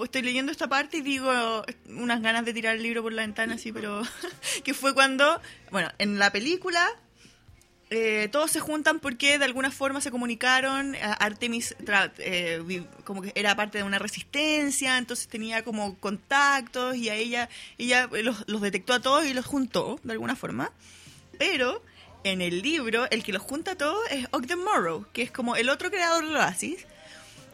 estoy leyendo esta parte y digo unas ganas de tirar el libro por la ventana, así, pero que fue cuando, bueno, en la película eh, todos se juntan porque de alguna forma se comunicaron. Artemis eh, como que era parte de una resistencia, entonces tenía como contactos y a ella, ella los, los detectó a todos y los juntó de alguna forma. Pero en el libro, el que los junta a todos es Ogden Morrow, que es como el otro creador de Oasis.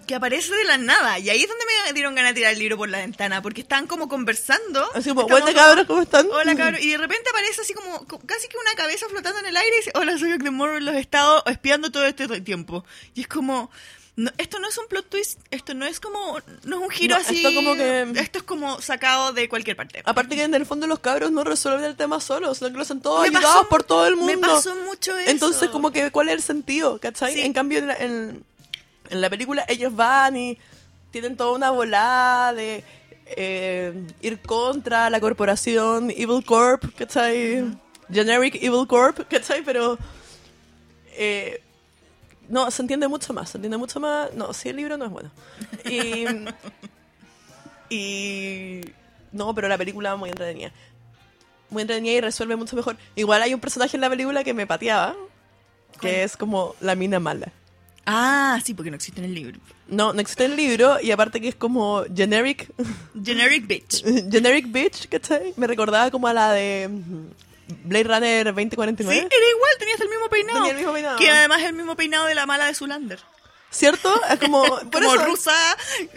que aparece de la nada. Y ahí es donde me dieron ganas de tirar el libro por la ventana, porque estaban como conversando. Así como, hola cabros, ¿cómo están? Hola, cabrón. Y de repente aparece así como, co- casi que una cabeza flotando en el aire y dice, hola, soy Morrow, los he estado espiando todo este tiempo. Y es como, no, esto no es un plot twist, esto no es como, no es un giro No, así. esto como que- Esto es como sacado de cualquier parte. Aparte que en el fondo los cabros no resuelven el tema solos, sino que lo hacen todos Me ayudados pasó- por todo el mundo. Me pasó mucho eso. Entonces, como que, ¿cuál es el sentido? ¿Cachai? Sí. En cambio, en la, en- en la película ellos van y tienen toda una volada de eh, ir contra la corporación Evil Corp, ¿cachai? Generic Evil Corp, ¿cachai? Pero... eh, no, se entiende mucho más, se entiende mucho más... No, sí, el libro no es bueno. Y... y... No, pero la película muy entretenida. Muy entretenida y resuelve mucho mejor. Igual hay un personaje en la película que me pateaba, que ¿Cuál? es como la mina mala. Ah, sí, porque no existe en el libro. No, no existe en el libro y aparte que es como generic, Generic bitch. generic bitch, ¿cachai? Me recordaba como a la de Blade Runner Sí, 2049. era igual, tenías el mismo peinado. Tenía el mismo peinado. Que además es el mismo peinado de la mala de Zulander. ¿Cierto? Es como... por Como eso- rusa,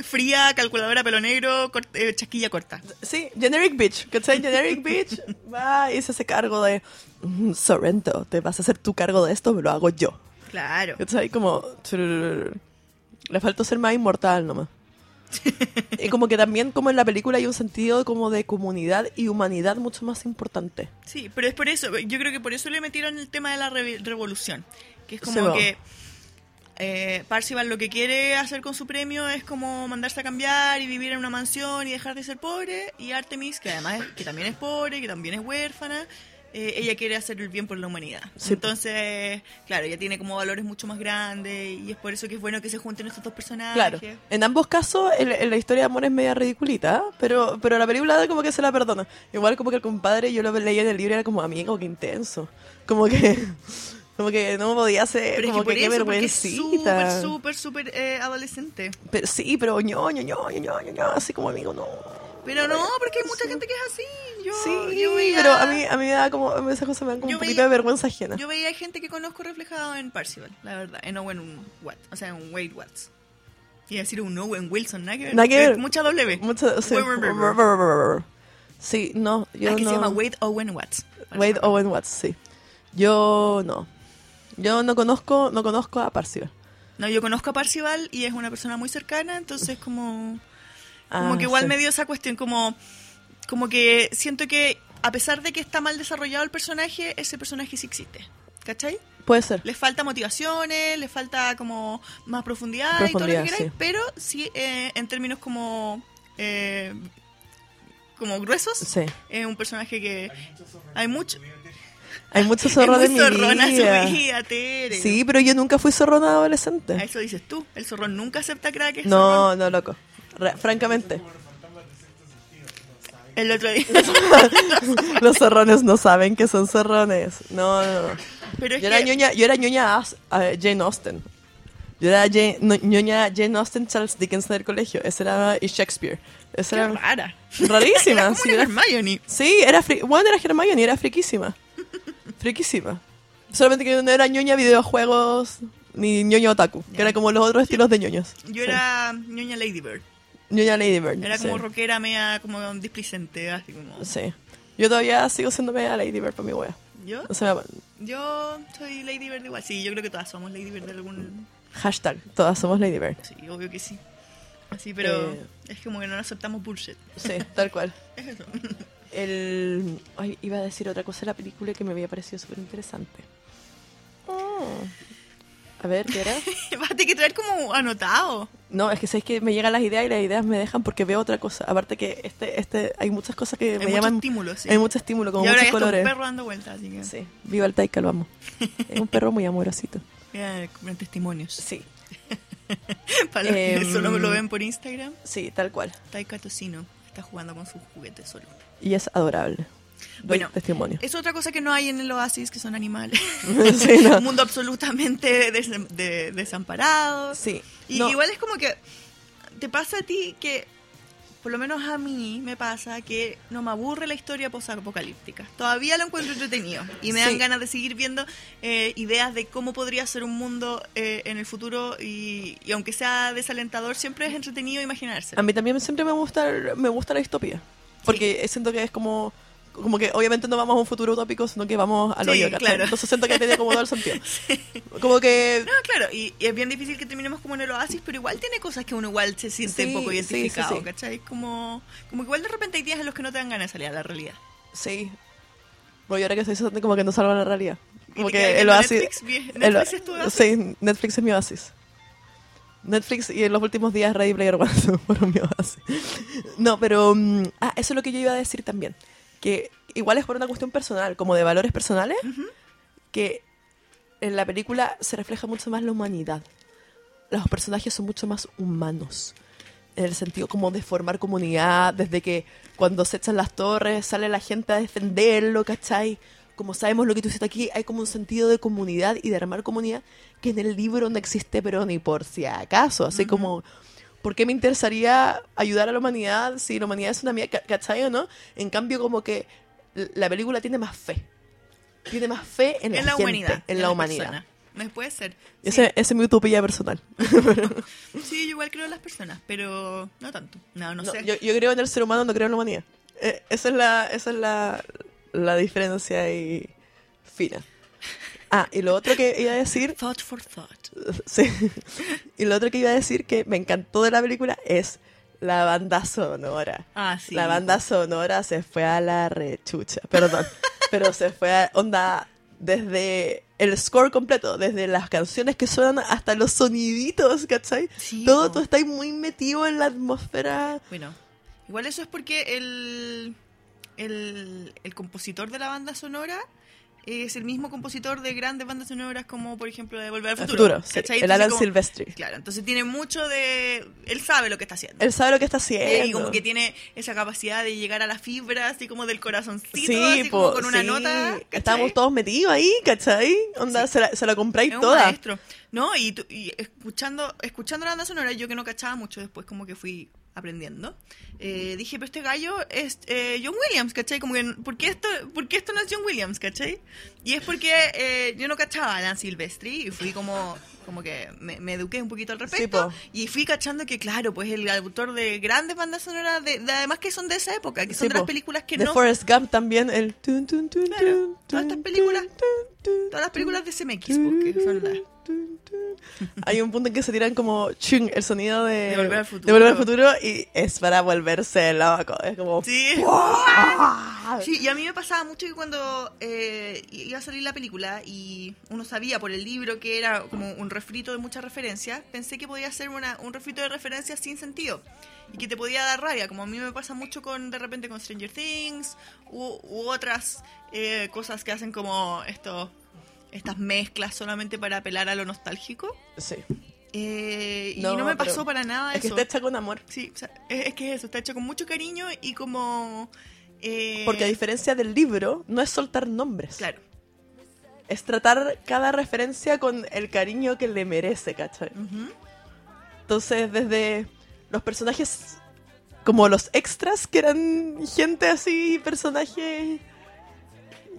fría, calculadora, pelo negro, cort- eh, chasquilla corta. Sí, generic bitch, ¿cachai? Generic bitch va y se hace cargo de... "Mm, Sorrento, te vas a hacer tu cargo de esto, me lo hago yo. Claro. ¿Cachai? Como... Le faltó ser más inmortal nomás. y como que también como en la película hay un sentido como de comunidad y humanidad mucho más importante. Sí, pero es por eso, yo creo que por eso le metieron el tema de la re- revolución. Que es como que eh, Parcival lo que quiere hacer con su premio es como mandarse a cambiar y vivir en una mansión y dejar de ser pobre. Y Artemis, que además es- que también es pobre, que también es huérfana, eh, ella quiere hacer el bien por la humanidad. Sí. Entonces, claro, ella tiene como valores mucho más grandes y es por eso que es bueno que se junten estos dos personajes. Claro. En ambos casos, el- el- la historia de amor es media ridiculita, pero, pero la película como que se la perdona. Igual como que el compadre, yo lo leía en el libro, era como amigo, qué intenso. Como que, como que no podía ser, Pero es como que que, qué eso, vergüencita. súper, súper, súper eh, adolescente. Pero, sí, pero ño, ño, ño, ño, ño, ño, así como amigo, no. Pero no, porque hay mucha gente que es así. Yo, Sí, yo veía, pero a mí, a mí me da como, esas cosas me dan como Yo un poquito veía- de vergüenza ajena. Yo veía gente que conozco reflejado en Parcival, la verdad, en Owen Watts, o sea, en Wade Watts. Y decir un Owen Wilson, nada que ver. Eh. Mucha W. Mucho, sí. Sí, no, yo Ah, que no. se llama Wade Owen Watts. Wade Owen Watts, sí. Yo no. Yo no conozco, no conozco a Parcival. No, yo conozco a Parcival y es una persona muy cercana, entonces como... Como Ah, que igual sí. me dio esa cuestión, como, como que siento que a pesar de que está mal desarrollado el personaje, ese personaje sí existe. ¿Cachai? Puede ser. Le falta motivaciones, le falta como más profundidad, y todo lo que queráis, sí. pero sí eh, en términos como eh, como gruesos, Sí. es un personaje que hay mucho Hay mucho zorro de mi zorrona vida. su vida, Tere. Sí, pero yo nunca fui zorrona adolescente. eso dices tú, el zorrón nunca acepta crack es No, no, loco. Francamente. El otro día. Los zorrones no saben que son zorrones. No, no, no. pero Yo era que ñoña, yo era ñoña As- Jane Austen. Yo era Jane- no- ñoña Jane Austen, Charles Dickens del colegio. Ese era y Shakespeare. Qué era rara. rarísima. Era como sí, una era- Hermione. Sí, era fri- bueno, era Hermione, era friquísima. Friquísima. Solamente que no era ñoña videojuegos ni ñoña otaku, que era como los otros estilos de ñoños. Yo era ñoña Ladybird. Ñoña Lady Bird. Era como sí. rockera media como displicente, así como... Sí. Yo todavía sigo siendo media Lady Bird para mi wea. ¿Yo? O sea, Yo soy Lady Bird igual. Sí, yo creo que todas somos Lady Bird de algún... hashtag, todas somos Lady Bird. Sí, obvio que sí. Así, pero Eh. es como que no aceptamos bullshit. Sí, tal cual. Es eso. El... Ay, iba a decir otra cosa de la película que me había parecido súper interesante. Oh. A ver, ¿qué era? Vas a tener que traer como anotado. No, es que sabes que me llegan las ideas y las ideas me dejan porque veo otra cosa. Aparte que este, este, hay muchas cosas que Hay me mucho llaman. estímulo, sí. Hay mucho estímulo, como y ahora muchos está un colores. perro dando vueltas, así que... Sí, viva el Taika, lo amo. Es un perro muy amorosito. Mira, testimonios. Sí, Para los que Em, solo lo ven por Instagram, sí, tal cual. Taika Tocino está jugando con sus juguetes solo. Y es adorable. Bueno, testimonio. Es otra cosa que no hay en el oasis, que son animales. Sí, no. Un mundo absolutamente des- de- desamparado. Sí, Y no, igual es como que te pasa a ti que por lo menos a mí me pasa que no me aburre la historia posapocalíptica. Todavía lo encuentro entretenido y me dan Sí. ganas de seguir viendo eh, ideas de cómo podría ser un mundo eh, en el futuro y, y aunque sea desalentador, siempre es entretenido imaginarse. A mí también siempre me gusta, me gusta la distopía. Porque siento que es como, como que obviamente no vamos a un futuro utópico, sino que vamos al Sí, hoyo, claro. Entonces siento que tiene como todo el sentido. Como que... No, claro, y, y es bien difícil que terminemos como en el oasis, pero igual tiene cosas que uno igual se siente Sí, un poco sí, identificado, sí, sí. ¿cachai? Como, como que igual de repente hay días en los que no te dan ganas de salir a la realidad. Sí. Bueno, y ahora que estoy siento como que no salva la realidad. Como ¿Y te quedas que el oasis... Netflix? El- ¿Netflix es tu oasis? Sí, Netflix es mi oasis. Netflix y en los últimos días Ready Player One fueron mi oasis. No, pero... mm, ah, eso es lo que yo iba a decir también. Que igual es por una cuestión personal, como de valores personales, que en la película se refleja mucho más la humanidad. Los personajes son mucho más humanos. En el sentido como de formar comunidad, desde que cuando se echan las torres sale la gente a defenderlo, ¿cachai? Como sabemos lo que tú hiciste aquí, hay como un sentido de comunidad y de armar comunidad que en el libro no existe, pero ni por si acaso. Así como, ¿por qué me interesaría ayudar a la humanidad si la humanidad es una mierda, ¿cachai o no? En cambio, como que la película tiene más fe. Tiene más fe en, en la, la gente, humanidad. en de la las humanidad. personas. No puede ser. Ese, es mi utopía personal. sí, yo igual creo en las personas, pero no tanto. No, no, No, sé. yo, yo creo en el ser humano, no creo en la humanidad. Eh, esa es la, esa es la, la diferencia ahí fina. Ah, y lo otro que iba a decir, Thought for thought. sí, y lo otro que iba a decir que me encantó de la película es la banda sonora. Ah, sí. La banda sonora se fue a la rechucha, perdón, pero se fue a onda desde el score completo, desde las canciones que suenan hasta los soniditos, ¿cachai? Sí, Todo, tú estás muy metido en la atmósfera. Bueno, igual eso es porque el, el, el compositor de la banda sonora es el mismo compositor de grandes bandas sonoras como, por ejemplo, de Volver al El Futuro. futuro, sí, ¿cachai? el Alan como- Silvestri. Claro, entonces tiene mucho de... Él sabe lo que está haciendo. Él sabe lo que está haciendo. Y como que tiene esa capacidad de llegar a la fibra, así como del corazoncito, Sí, así como con una sí. nota. ¿cachai? Estábamos todos metidos ahí, ¿cachai? Onda, se, la, se la compráis Es un toda. maestro. No, y, y escuchando, escuchando la banda sonora, yo que no cachaba mucho después, como que fui aprendiendo, eh, dije, pero este gallo es eh, John Williams, ¿cachai? Como que, ¿por qué, esto, ¿por qué esto no es John Williams, ¿cachai? Y es porque eh, yo no cachaba a Alan Silvestri y fui como, como que me, me eduqué un poquito al respecto po. y fui cachando que, claro, pues el autor de grandes bandas sonoras, de, de- además que son de esa época, que son Sí, de las películas que de no... Forrest Gump también, el... Claro, todas estas películas- Todas las películas de CMX, porque son las... Hay un punto en que se tiran como chung, el sonido de, De Volver al Futuro. de Volver al Futuro y es para volverse loco. Es como... Sí. Sí, y a mí me pasaba mucho que cuando eh, iba a salir la película y uno sabía por el libro que era como un refrito de muchas referencias, pensé que podía ser una, un refrito de referencias sin sentido y que te podía dar rabia, como a mí me pasa mucho con de repente con Stranger Things u, u otras eh, cosas que hacen como esto, estas mezclas solamente para apelar a lo nostálgico. Sí. Eh, y No, no, me pasó para nada Es que eso. está hecha con amor. Sí, o sea, es, es que eso, está hecho con mucho cariño y como... eh, Porque a diferencia del libro, no es soltar nombres. Claro. Es tratar cada referencia con el cariño que le merece, ¿cachai? Entonces, desde los personajes como los extras, que eran gente así, personajes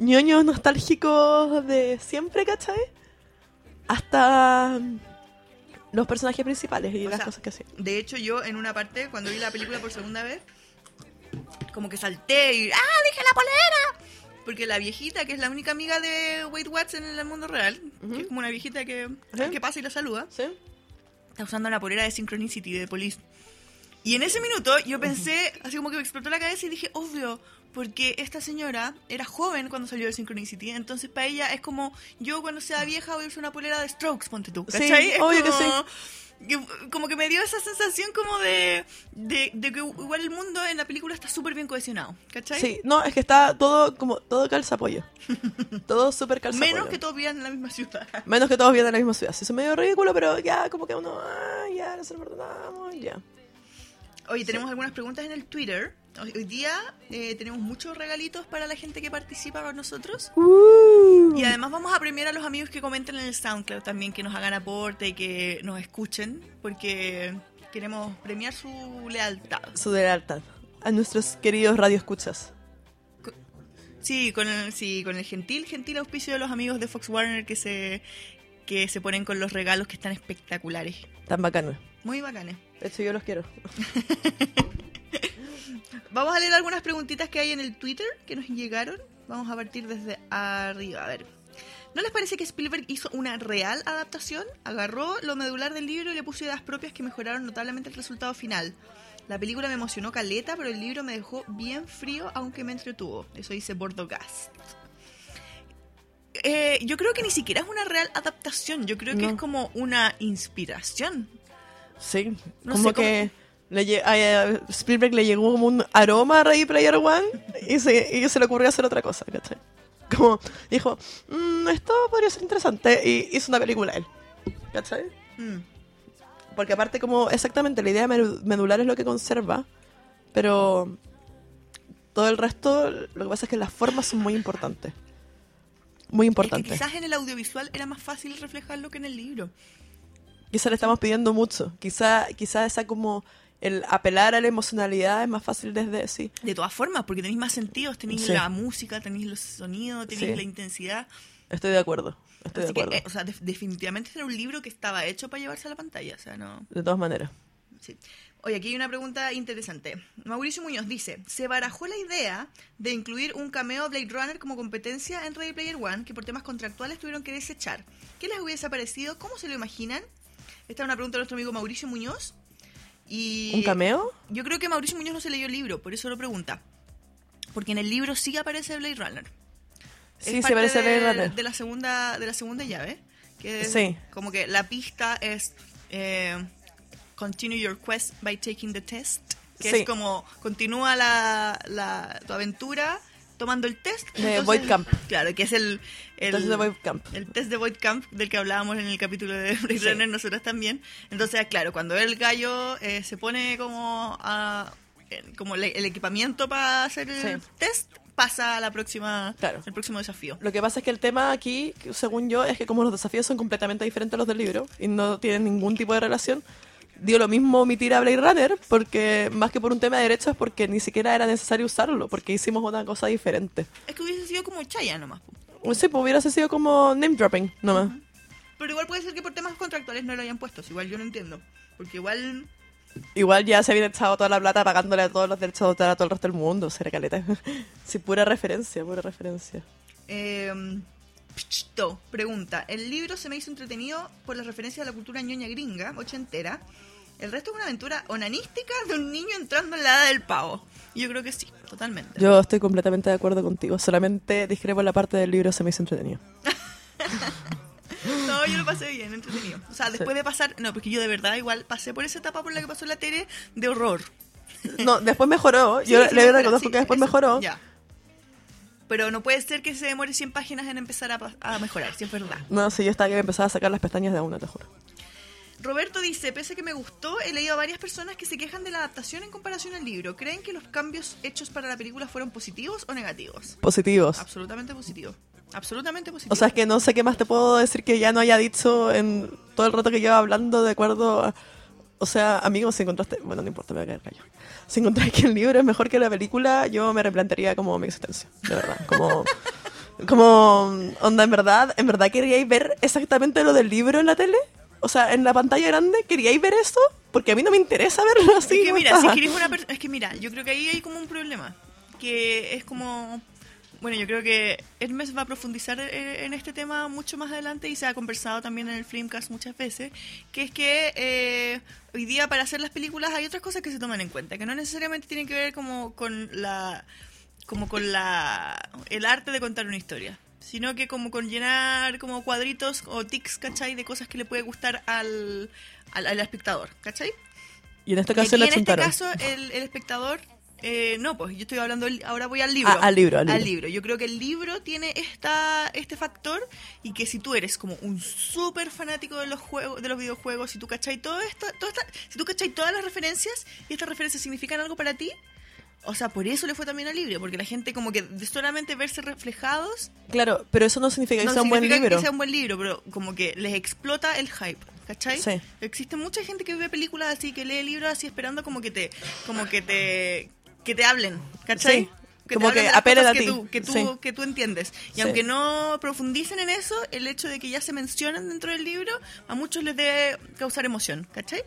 ñoños nostálgicos de siempre, ¿cachai? Hasta los personajes principales y O las sea, cosas que hacían. De hecho, yo en una parte, cuando vi la película por segunda vez, como que salté y ¡ah, dije la polera! Porque la viejita, que es la única amiga de Wade Watson en el mundo real, que es como una viejita que, que pasa y la saluda, ¿Sí? está usando la polera de Synchronicity de Police. Y en ese minuto yo pensé, así como que me explotó la cabeza y dije, obvio, porque esta señora era joven cuando salió de Synchronicity, entonces para ella es como, yo cuando sea vieja voy a usar una polera de Strokes, ponte tú, Sí, ¿cachai? Es obvio que como- que- Como que me dio esa sensación como de, de, de que igual el mundo en la película está súper bien cohesionado, ¿cachai? Sí, no, es que está todo como todo calza pollo. todo súper calza Menos que todos vivan en la misma ciudad. Menos que todos vienen en la misma ciudad. Sí, eso es medio ridículo, pero ya como que uno, ah, ya, no se lo perdonamos, ya. Oye, tenemos algunas preguntas en el Twitter. Hoy, hoy día eh, tenemos muchos regalitos para la gente que participa con nosotros. Y además vamos a premiar a los amigos que comenten en el SoundCloud también, que nos hagan aporte y que nos escuchen, porque queremos premiar su lealtad. Su lealtad. A nuestros queridos radioescuchas. Sí, con el, sí, con el gentil, gentil auspicio de los amigos de Fox Warner que se, que se ponen con los regalos que están espectaculares. Tan bacanos. Muy bacanes. De hecho, yo los quiero. Vamos a leer algunas preguntitas que hay en el Twitter que nos llegaron. Vamos a partir desde arriba. A ver. ¿No les parece que Spielberg hizo una real adaptación? Agarró lo medular del libro y le puso ideas propias que mejoraron notablemente el resultado final. La película me emocionó caleta, pero el libro me dejó bien frío, aunque me entretuvo. Eso dice Bordogast. Eh, yo creo que ni siquiera es una real adaptación. Yo creo que No. es como una inspiración. Sí, No como sé que le a Spielberg le llegó como un aroma a Ready Player One y se, y se le ocurrió hacer otra cosa, ¿cachai? Como dijo, "Mm, esto podría ser interesante y hizo una película él, ¿cachai? Mm. Porque aparte como exactamente la idea medu- medular es lo que conserva, pero todo el resto, lo que pasa es que las formas son muy importantes. Muy Es que importantes. quizás en el audiovisual era más fácil reflejarlo que en el libro. Quizá le estamos pidiendo mucho. Quizá, quizá esa como el apelar a la emocionalidad es más fácil desde sí. De todas formas, porque tenéis más sentidos, tenéis Sí. la música, tenéis los sonidos, tenéis Sí. la intensidad. Estoy de acuerdo. Estoy Así de acuerdo. que, eh, o sea, def- definitivamente era un libro que estaba hecho para llevarse a la pantalla. O sea, no. De todas maneras. Sí. Oye, aquí hay una pregunta interesante. Mauricio Muñoz dice: Se barajó la idea de incluir un cameo Blade Runner como competencia en Ready Player One, que por temas contractuales tuvieron que desechar. ¿Qué les hubiese parecido? ¿Cómo se lo imaginan? Esta es una pregunta de nuestro amigo Mauricio Muñoz. Y ¿Un cameo? Yo creo que Mauricio Muñoz no se leyó el libro, por eso lo pregunta. Porque en el libro sí aparece Blade Runner. Es Sí, se parte parece de, Blade Runner. de la segunda de la segunda llave. Que es Sí. como que la pista es eh, Continue your quest by taking the test. Que Sí. es como continúa la, la- tu aventura tomando el test. De Void Camp. Claro, que es el, el, Entonces de Void Camp. el test de Void Camp del que hablábamos en el capítulo de Blade Sí. Runner, nosotros también. Entonces, claro, cuando el gallo eh, se pone como a, como le- el equipamiento para hacer el Sí. test, pasa a la próxima, Claro. el próximo desafío. Lo que pasa es que el tema aquí, según yo, es que como los desafíos son completamente diferentes a los del libro y no tienen ningún tipo de relación, dio lo mismo omitir a Blade Runner porque más que por un tema de derechos porque ni siquiera era necesario usarlo porque hicimos una cosa diferente. Es que hubiese sido como Chaya nomás. Sí, pues hubiera sido como name dropping nomás. Pero igual puede ser que por temas contractuales no lo hayan puesto. Igual yo no entiendo. Porque igual Igual ya se había echado toda la plata pagándole a todos los derechos de autor a todo el resto del mundo, será caleta. sí, pura referencia, pura referencia. Eh, Pchto pregunta: El libro se me hizo entretenido por las referencias a la cultura ñoña gringa, ochentera. El resto es una aventura onanística de un niño entrando en la edad del pavo. Yo creo que sí, totalmente. Yo estoy completamente de acuerdo contigo, solamente discrepo la parte del libro se me hizo entretenido. No, yo lo pasé bien, entretenido. O sea, después Sí. de pasar. No, porque yo de verdad igual pasé por esa etapa por la que pasó la tele de horror. No, después mejoró, Sí, yo sí, le mejora, reconozco sí, que después eso, mejoró. Ya. Pero no puede ser que se demore 100 páginas en empezar a, a mejorar, si es verdad. No, sí, yo estaba que me empezaba a sacar las pestañas de a una, te juro. Roberto dice, pese a que me gustó, he leído a varias personas que se quejan de la adaptación en comparación al libro. ¿Creen que los cambios hechos para la película fueron positivos o negativos? Positivos. Absolutamente positivos. Absolutamente positivos. O sea, es que no sé qué más te puedo decir que ya no haya dicho en todo el rato que llevo hablando de acuerdo a... O sea, amigos, si encontraste... Bueno, no importa, me voy a caer callo. Si encontraste que el libro es mejor que la película, yo me replantearía como mi existencia, de verdad. Como... Como, onda, en verdad, en verdad queríais ver exactamente lo del libro en la tele, o sea, en la pantalla grande, queríais ver eso, porque a mí no me interesa verlo así. es que mira, si querés una per- es que mira, yo creo que ahí hay como un problema, que es como bueno, yo creo que Hermes va a profundizar eh, en este tema mucho más adelante y se ha conversado también en el Filmcast muchas veces, que es que eh, hoy día para hacer las películas hay otras cosas que se toman en cuenta, que no necesariamente tienen que ver como con la como con la el arte de contar una historia, sino que como con llenar como cuadritos o tics, ¿cachai? De cosas que le puede gustar al, al, al espectador, ¿cachai? Y en este caso en este caso, el, el espectador. eh, no, pues yo estoy hablando. ahora voy al libro. Ah, al libro, al libro. Yo creo que el libro tiene esta, este factor y que si tú eres como un súper fanático de los juegos, de los videojuegos, si tú cachai todo esto, toda esta- si tú cachai todas las referencias y estas referencias significan algo para ti, o sea, por eso le fue también al libro, porque la gente como que de solamente verse reflejados Claro, pero eso no significa que no sea un buen significa libro. que sea un buen libro, pero como que les explota el hype, ¿cachai? Sí. Existe mucha gente que ve películas así, que lee libros así esperando como que te, como que te, que te hablen, ¿cachai? Sí. te Como que cosas a que ti. Tú, que, tú, Sí. que tú entiendes. Y Sí. aunque no profundicen en eso, el hecho de que ya se mencionan dentro del libro, a muchos les debe causar emoción, ¿cachai?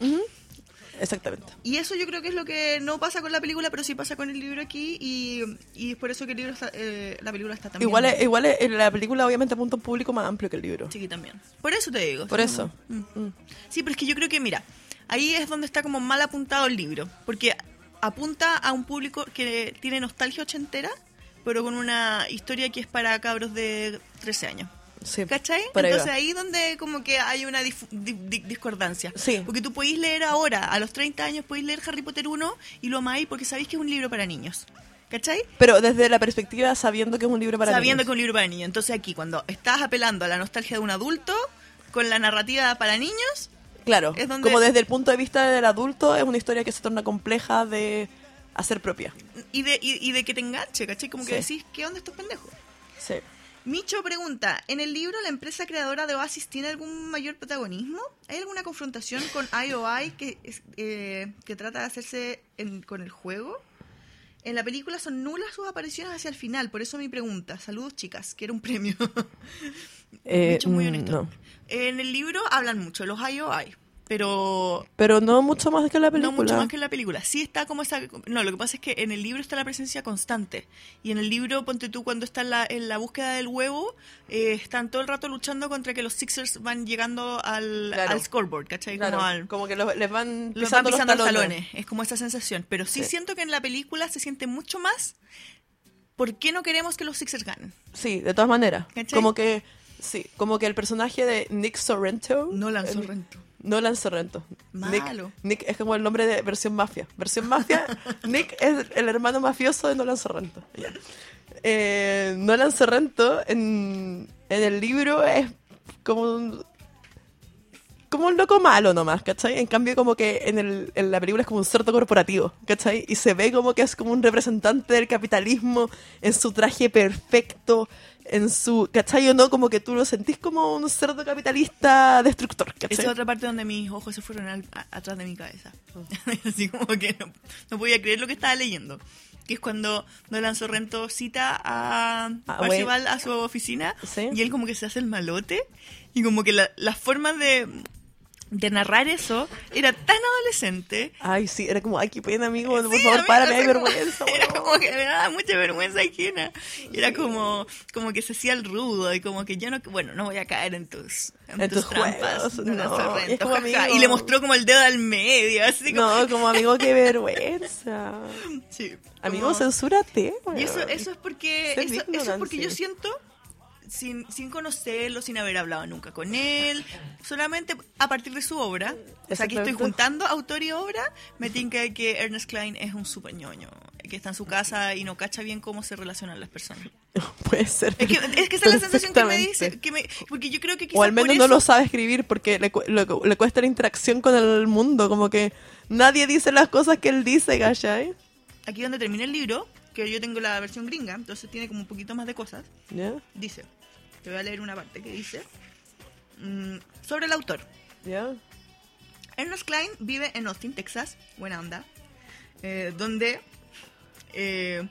Exactamente. Y eso yo creo que es lo que no pasa con la película, pero sí pasa con el libro aquí y, y es por eso que el libro está, eh, la película está también. Igual, es- igual es- la película obviamente apunta a un público más amplio que el libro. Sí, también. Por eso te digo. Por sí, eso. mm. Mm. Sí, pero es que yo creo que, mira, ahí es donde está como mal apuntado el libro, porque apunta a un público que tiene nostalgia ochentera, pero con una historia que es para cabros de 13 años. Sí. ¿Cachai? Ahí Entonces va. ahí donde como que hay una di- di- discordancia. Sí. Porque tú podéis leer ahora, a los 30 años podéis leer Harry Potter 1 y lo amáis porque sabéis que es un libro para niños. ¿Cachai? Pero desde la perspectiva sabiendo que es un libro para Sabiendo niños. que es un libro para niños. Entonces aquí, cuando estás apelando a la nostalgia de un adulto, con la narrativa para niños, Claro, es donde- como desde el punto de vista del adulto es una historia que se torna compleja de hacer propia. y de, y, y de que te enganche, ¿cachai? Como que Sí. decís, ¿qué onda estos pendejos? Sí. Micho pregunta, ¿en el libro la empresa creadora de Oasis tiene algún mayor protagonismo? ¿Hay alguna confrontación con IOI que, eh, que trata de hacerse en- con el juego? En la película son nulas sus apariciones hacia el final, por eso mi pregunta. Saludos chicas, quiero un premio. Eh, Micho muy mm, honesto. no. En el libro hablan mucho, los IOI, pero Pero no mucho más que la película. no mucho más que en la película. Sí está como esa... No, lo que pasa es que en el libro está la presencia constante. Y en el libro, ponte tú, cuando está en la, en la búsqueda del huevo, eh, están todo el rato luchando contra que los Sixers van llegando al, Claro. al scoreboard, ¿cachai? Claro, Como al... como que lo- les van Los van pisando, pisando los los talones. Es como esa sensación. Pero sí, Sí. siento que en la película se siente mucho más... ¿Por qué no queremos que los Sixers ganen? Sí, de todas maneras. ¿Cachai? Como que sí, como que el personaje de Nick Sorrento. Nolan Sorrento. Nolan Sorrento. Malo. Nick, Nick es como el nombre de versión mafia. Versión mafia, Nick es el hermano mafioso de Nolan Sorrento. Ya. Eh, Nolan Sorrento en, en el libro es como un, como un loco malo nomás, ¿cachai? En cambio como que en, el, en la película es como un cerdo corporativo, ¿cachai? Y se ve como que es como un representante del capitalismo en su traje perfecto, en su, ¿cachai? O no, como que tú lo sentís como un cerdo capitalista destructor, Esa ¿cachai? es otra parte donde mis ojos se fueron al- a- atrás de mi cabeza. Oh. Así como que no, no podía creer lo que estaba leyendo. Que es cuando Nolan Sorrento cita a Ah, Parcival a su oficina Sí. y él como que se hace el malote y como que la, la forma de, de narrar eso era tan adolescente. Ay, sí, era como, ay, qué pena, amigo, por Sí, favor, mí para, me me hay como- vergüenza. Era como que me daba mucha vergüenza ajena. Era como, como que se hacía el rudo y como que yo no, bueno, no voy a caer en tus, En tus juegos, Nolan no, Sorrento, es como, jaja. amigo. Y le mostró como el dedo al medio, así como, No, como amigo, qué vergüenza. sí, Amigo, como- censúrate. Y eso, eso es porque, eso, eso es porque yo siento, sin, sin conocerlo, sin haber hablado nunca con él, solamente a partir de su obra, o sea, aquí estoy juntando autor y obra, me tinca que Ernest Klein es un super ñoño, que está en su casa y no cacha bien cómo se relacionan las personas. Puede ser. Es que, es que esa es la sensación que me dice, que me, porque yo creo que O al menos por no eso- lo sabe escribir porque le, le le cuesta la interacción con el mundo. Como que nadie dice las cosas que él dice, ¿cachai? aquí donde termina el libro, que yo tengo la versión gringa, entonces tiene como un poquito más de cosas, dice, te voy a leer una parte que dice, mm, sobre el autor. Ernest Klein vive en Austin, Texas, buena onda, eh, donde, eh,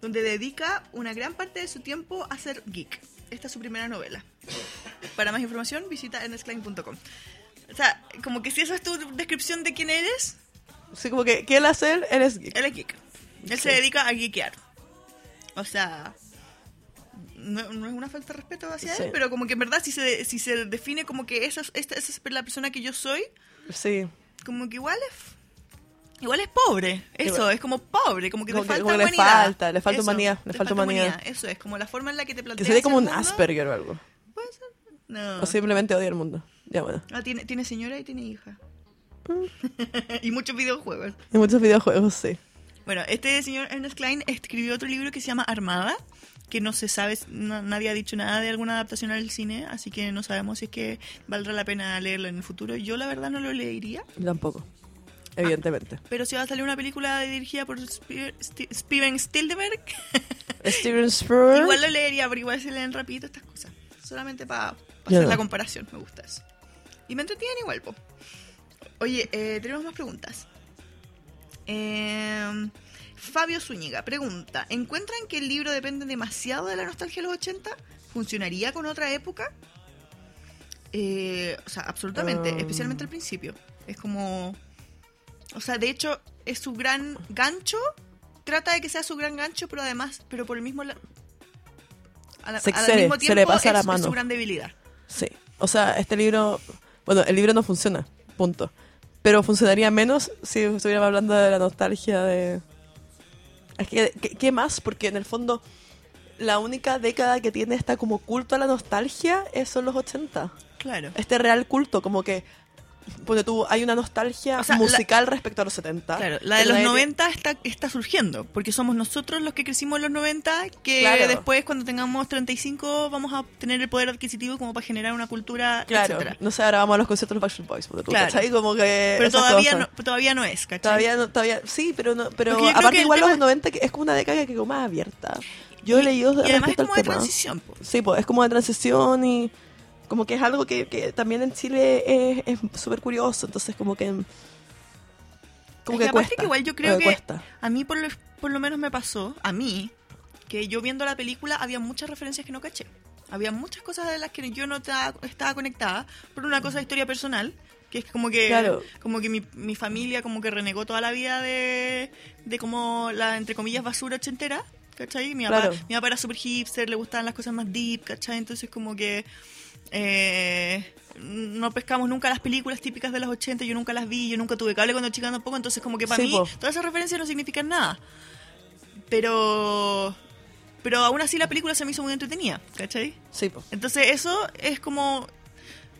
donde dedica una gran parte de su tiempo a ser geek. Esta es su primera novela. Para más información, visita ernestklein.com. O sea, como que si esa es tu descripción de quién eres, Sí, como que, ¿qué él hace él? Él es geek. él es geek. Él se dedica a geekear. O sea, no, no es una falta de respeto hacia Sí. él, pero como que en verdad si se, si se define como que esa, es- esta, esa es la persona que yo soy, Sí. como que igual es igual es pobre eso Igual. es como pobre como que Como te que- falta como que le humanidad falta, le falta Eso, humanidad, le falta humanidad. eso es como la forma en la que te Que planteas sería como el un mundo. Asperger o algo. Puede ser. no O simplemente odia el mundo. Ya bueno. Ah, tiene, tiene señora y tiene hija Mm. y muchos videojuegos Hay muchos videojuegos, sí. Bueno este señor Ernest Klein escribió otro libro que se llama Armada que no se sabe, na- nadie ha dicho nada de alguna adaptación al cine, así que no sabemos si es que valdrá la pena leerlo en el futuro. Yo la verdad no lo leería, Tampoco. Evidentemente. pero si va a salir una película dirigida por Steven Spielberg, Steven Spielberg. igual lo leería, pero igual se leen rapidito estas cosas. Solamente para Yo hacer no. la comparación, me gusta eso. Y me entretienen igual, po. Oye, eh, tenemos más preguntas. Eh, Fabio Zúñiga pregunta: ¿Encuentran que el libro depende demasiado de la nostalgia de los 80? ¿Funcionaría con otra época? Eh, o sea, absolutamente, Um. especialmente al principio. Es como. O sea, de hecho, es su gran gancho. Trata de que sea su gran gancho, pero además, pero por el mismo. la- a la- Se al mismo se tiempo le pasa es, la es mano. su gran debilidad. Sí. O sea, este libro. Bueno, el libro no funciona. Punto. Pero funcionaría menos si estuviéramos hablando de la nostalgia de. Es que, ¿qué, qué más? Porque en el fondo, la única década que tiene esta como culto a la nostalgia es son los 80. Claro. Este real culto, como que. Ponte tú, hay una nostalgia O sea, la- musical respecto a los 70. Claro, la de los nadie- 90 está, está surgiendo, porque somos nosotros los que crecimos en los 90, que Claro. después cuando tengamos 35 vamos a tener el poder adquisitivo como para generar una cultura, Claro, etcétera. no sé, ahora vamos a los conciertos de Backstreet Boys, por tú, Claro. ¿cachai? Como que Pero todavía cosas. no, todavía no es, ¿cachai? Todavía, no, todavía, sí, pero no, pero Porque aparte igual los 90 que es como una década que quedó más abierta. Yo he leído y además es como de tema. transición. po. Sí, pues es como de transición y como que es algo que, que también en Chile es súper curioso, entonces como que como Es que, aparte cuesta. que igual yo creo que cuesta. a mí por lo, por lo menos me pasó, a mí, que yo viendo la película había muchas referencias que no caché. Había muchas cosas de las que yo no ta- estaba conectada por una cosa de historia personal, que es como que Claro. como que mi, mi familia como que renegó toda la vida de, de como la, entre comillas, basura ochentera. ¿Cachai? Mi papá, Claro. mi papá era super hipster, le gustaban las cosas más deep, ¿cachai? Entonces como que eh, no pescamos nunca las películas típicas de los 80, yo nunca las vi, yo nunca tuve cable cuando chica tampoco, entonces como que para Sí, mí po. todas esas referencias no significan nada. Pero pero aún así la película se me hizo muy entretenida, ¿cachai? Sí, pues. Entonces eso es como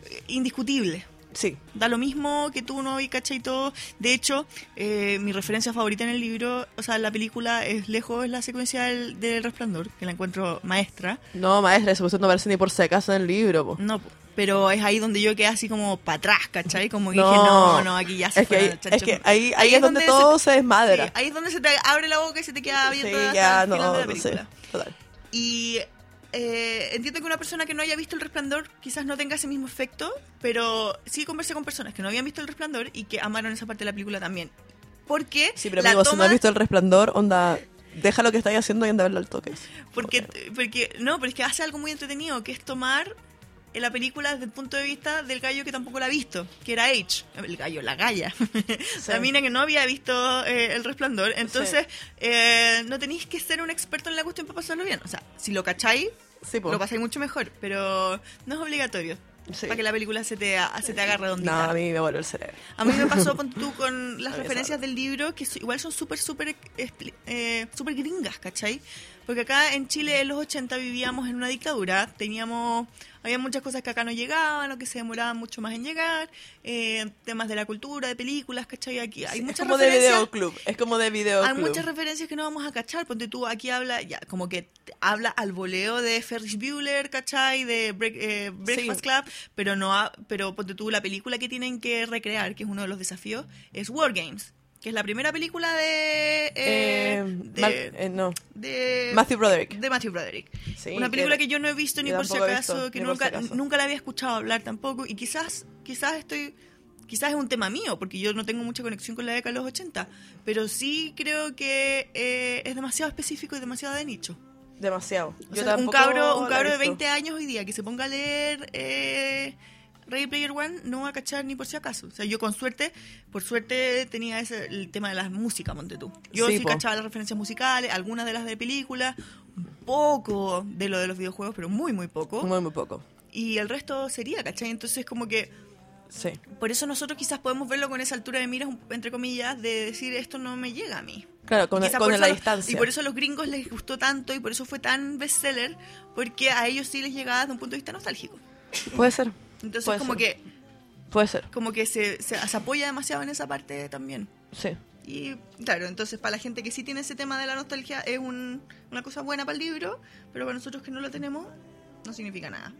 eh, indiscutible. Sí. Da lo mismo que tú no y cachai todo. De hecho, eh, mi referencia favorita en el libro, o sea, en la película es lejos es la secuencia del, del resplandor, que la encuentro maestra. No, maestra, eso no aparece ni por si acaso en el libro, po. No, pero es ahí donde yo quedé así como para atrás, ¿cachai? Como que No. dije, no, no, aquí ya se Es que, los chanchos. es que ahí, ahí es donde todo se, desmadra. sí, ahí es donde se te abre la boca y se te queda Sí, abierta hasta ya, no, no sé. Total. Y eh, entiendo que una persona que no haya visto El Resplandor quizás no tenga ese mismo efecto, pero sí conversé con personas que no habían visto El Resplandor y que amaron esa parte de la película también. Porque Sí, pero la amigo, si no has visto el resplandor, onda, deja lo que estáis haciendo y anda a verlo al toque. Porque, porque, no, pero es que hace algo muy entretenido, que es tomar eh, la película desde el punto de vista del gallo que tampoco la ha visto, que era H, el gallo, la galla, la mina que no había visto eh, El Resplandor. Entonces, eh, no tenéis que ser un experto en la cuestión para pasarlo bien. O sea, si lo cacháis, Sí, lo pasáis mucho mejor, pero no es obligatorio. Sí. Para que la película se te, se te haga No, redondita. a mí me vuelve el cerebro. A mí me pasó ponte tú con las referencias sabe. del libro, que igual son súper, súper, eh, súper gringas, ¿cachai? Porque acá en Chile en los 80 vivíamos en una dictadura, teníamos, había muchas cosas que acá no llegaban o que se demoraban mucho más en llegar, eh, temas de la cultura, de películas, ¿cachai? Aquí hay es muchas como de referencias. videoclub. Es como de videoclub. Hay muchas referencias que no vamos a cachar. Ponte tú, aquí habla, ya, como que habla al voleo de Ferris Bueller, ¿cachai? De Break- eh, Breakfast Sí. Club, pero no ha- pero ponte tú, la película que tienen que recrear, que es uno de los desafíos, es War Games, que es la primera película de... eh, Eh, de, Mal- eh, no. de- Matthew Broderick. de Matthew Broderick. Sí, Una película que- que, yo no he visto ni por si acaso, visto, que nunca, si acaso. nunca la había escuchado hablar tampoco, y quizás, quizás estoy, quizás es un tema mío, porque yo no tengo mucha conexión con la década de los 80, pero sí creo que es demasiado específico y demasiado de nicho. Demasiado. O Yo sea, un cabro, un cabro de visto. 20 años hoy día que se ponga a leer Ready Player One no va a cachar ni por si acaso. O sea, yo con suerte, por suerte tenía ese, el tema de las músicas, monte tú. Yo Sí, cachaba las referencias musicales, algunas de las de películas, un poco de lo de los videojuegos, pero muy, muy poco. Muy, muy poco. Y el resto sería, ¿cachai? Entonces como que Sí. por eso nosotros quizás podemos verlo con esa altura de miras, entre comillas, de decir esto no me llega a mí. Claro, con, la distancia. Y por eso a los gringos les gustó tanto y por eso fue tan bestseller, porque a ellos sí les llegaba desde un punto de vista nostálgico. Puede ser. Entonces Puede como ser. que Puede ser. como que se, se, se apoya demasiado en esa parte también. Sí. Y claro, entonces para la gente que sí tiene ese tema de la nostalgia es un- una cosa buena para el libro, pero para nosotros que no lo tenemos no significa nada.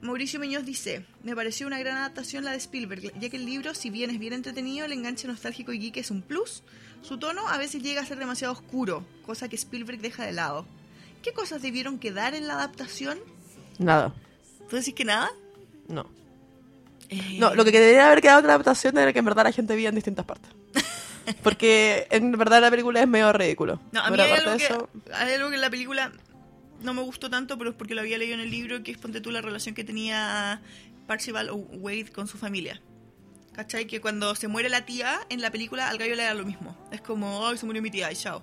Mauricio Muñoz dice, me pareció una gran adaptación la de Spielberg, ya que el libro, si bien es bien entretenido, el enganche nostálgico y geek es un plus. Su tono a veces llega a ser demasiado oscuro, cosa que Spielberg deja de lado. ¿Qué cosas debieron quedar en la adaptación? Nada. ¿Tú decís que nada? No. Eh, No, lo que debería haber quedado en la adaptación era que en verdad la gente vivía en distintas partes. Porque en verdad la película es medio ridículo. No, a mí hay algo, que, eso, hay algo que en la película no me gustó tanto, pero es porque lo había leído en el libro, que es ponte tú la relación que tenía Parcival o Wade con su familia. ¿Cachai? Que cuando se muere la tía, en la película al gallo le da lo mismo. Es como, ay, se murió mi tía, y chao.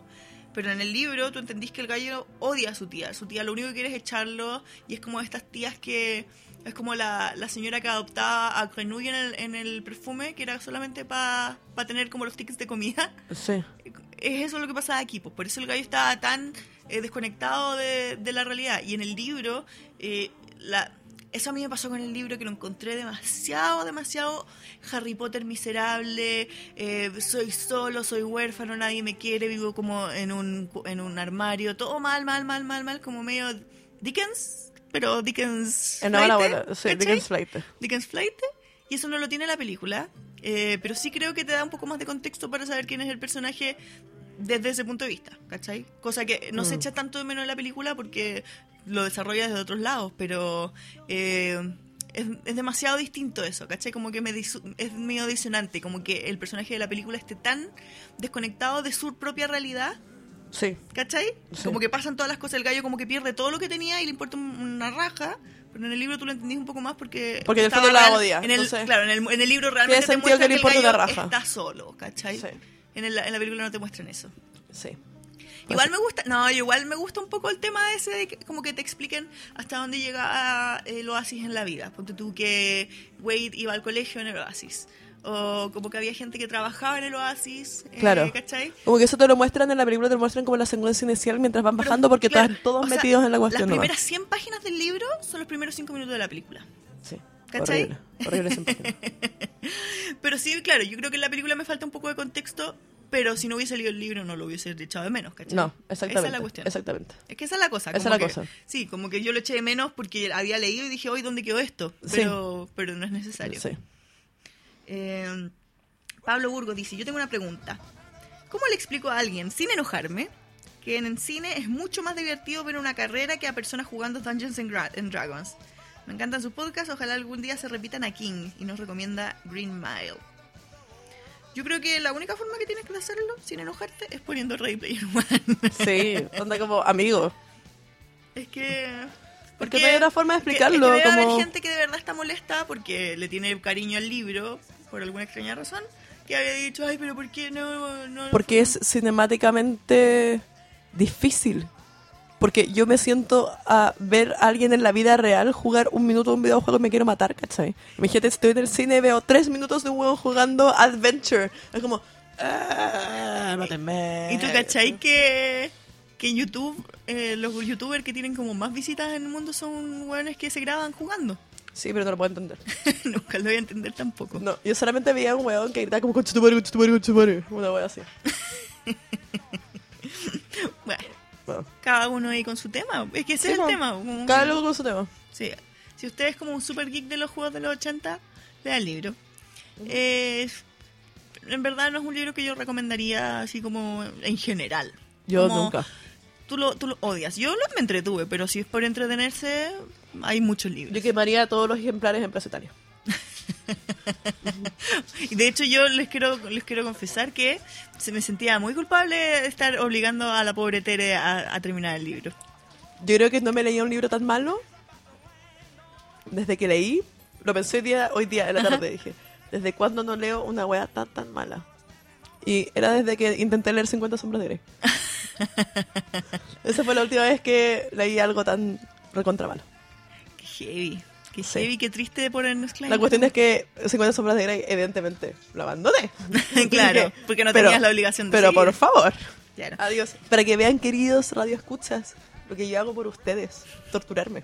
Pero en el libro tú entendís que el gallo odia a su tía. Su tía lo único que quiere es echarlo y es como estas tías que... Es como la, la señora que adoptaba a Grenouille en el, en el perfume, que era solamente para tener como los tickets de comida sí. es eso lo que pasaba aquí, pues por eso el gallo estaba tan eh, desconectado de, de la realidad. Y en el libro, eh, la, eso a mí me pasó con el libro que lo encontré demasiado, demasiado Harry Potter miserable, eh, soy solo, soy huérfano, nadie me quiere, vivo como en un, en un armario, todo mal, mal, mal, mal, mal, como medio Dickens, pero Dickens... En la flighte, bola, sí. Dickens Flight. Dickens Flight y eso no lo tiene la película eh, pero sí creo que te da un poco más de contexto para saber quién es el personaje desde ese punto de vista ¿cachai? cosa que no se Mm. echa tanto de menos en la película porque lo desarrolla desde otros lados pero eh, es, es demasiado distinto eso ¿cachai? como que me es medio disonante como que el personaje de la película esté tan desconectado de su propia realidad Sí. ¿Cachai? Sí. Como que pasan todas las cosas, el gallo como que pierde todo lo que tenía y le importa un- una raja, pero en el libro tú lo entendís un poco más porque... Porque el fondo la odia, En el, entonces- claro, en el, en el libro realmente te sentido muestran que le importa una raja. está solo, ¿cachai? Sí. En, el- en la película no te muestran eso. Sí. Igual me gusta, no, igual me gusta un poco el tema ese de que, como que te expliquen hasta dónde llega el oasis en la vida. Ponte tú que Wade iba al colegio en el oasis. O como que había gente que trabajaba en el oasis. eh, Claro. ¿Cachai? Como que eso te lo muestran en la película, te lo muestran como la secuencia inicial mientras van bajando porque Claro, están todos sea, metidos en la cuestión. Las primeras 100 páginas del libro son los primeros 5 minutos de la película. Sí. ¿Cachai? Horrible. Pero sí, claro, yo creo que en la película me falta un poco de contexto, pero si no hubiese leído el libro no lo hubiese echado de menos, ¿cachai? No, exactamente. Esa es la cuestión. Exactamente. Es que esa es la cosa. Esa es la que- cosa. Sí, como que yo lo eché de menos porque había leído y dije, hoy, ¿dónde quedó esto? Sí. Pero, pero no es necesario. Sí. Eh, Pablo Burgos dice, yo tengo una pregunta. ¿Cómo le explico a alguien, sin enojarme, que en el cine es mucho más divertido ver una carrera que a personas jugando Dungeons and, Dragons? Me encantan sus podcasts, ojalá algún día se repitan a King y nos recomienda Green Mile. Yo creo que la única forma que tienes que hacerlo sin enojarte es poniendo Ready Player One. Sí, onda como amigo. es que... Porque no hay otra forma de que- explicarlo, Es que debe como- haber gente que de verdad está molesta porque le tiene cariño al libro, por alguna extraña razón, que había dicho, ay, pero ¿por qué no...? no Porque es cinemáticamente difícil. Porque yo me siento a ver a alguien en la vida real jugar un minuto de un videojuego y me quiero matar, ¿cachai? Imagínate, estoy en el cine y veo tres minutos de un juego jugando Adventure. Es como... "Ah, mátenme". ¿Y tú cachai que, que YouTube, eh, los youtubers que tienen como más visitas en el mundo son hueones que se graban jugando? Sí, pero no lo puedo entender. Nunca lo voy a entender tampoco. No, yo solamente veía un weón que gritaba como conchetumare, conchetumare, conchetumare. Una wea así. Bueno, Bueno, cada uno ahí con su tema. Es que ese Sí, es el tema. como cada loco con su tema. Sí. Si usted es como un super geek de los juegos de los 80, lea el libro. Eh, en verdad no es un libro que yo recomendaría así como en general. Yo Como nunca. Tú lo, tú lo odias. Yo lo me entretuve, pero si es por entretenerse, hay muchos libros. Yo quemaría todos los ejemplares en Plaza Italia. De hecho yo les quiero les quiero confesar que se me sentía muy culpable de estar obligando a la pobre Tere a, a terminar el libro. Yo creo que no me leía un libro tan malo desde que leí. Lo pensé hoy día, hoy día en la tarde, dije. ¿Desde cuándo no leo una wea tan tan mala? Y era desde que intenté leer 50 sombras de Grey. Esa fue la última vez que leí algo tan recontra malo. Heavy. Qué Sí. heavy, qué triste ponernos claro. La cuestión es que 50 sombras de Grey, evidentemente, lo abandoné. claro, porque no Pero- tenías la obligación de Pero seguir. por favor, Claro. adiós. Para que vean, queridos radioescuchas, lo que yo hago por ustedes, torturarme.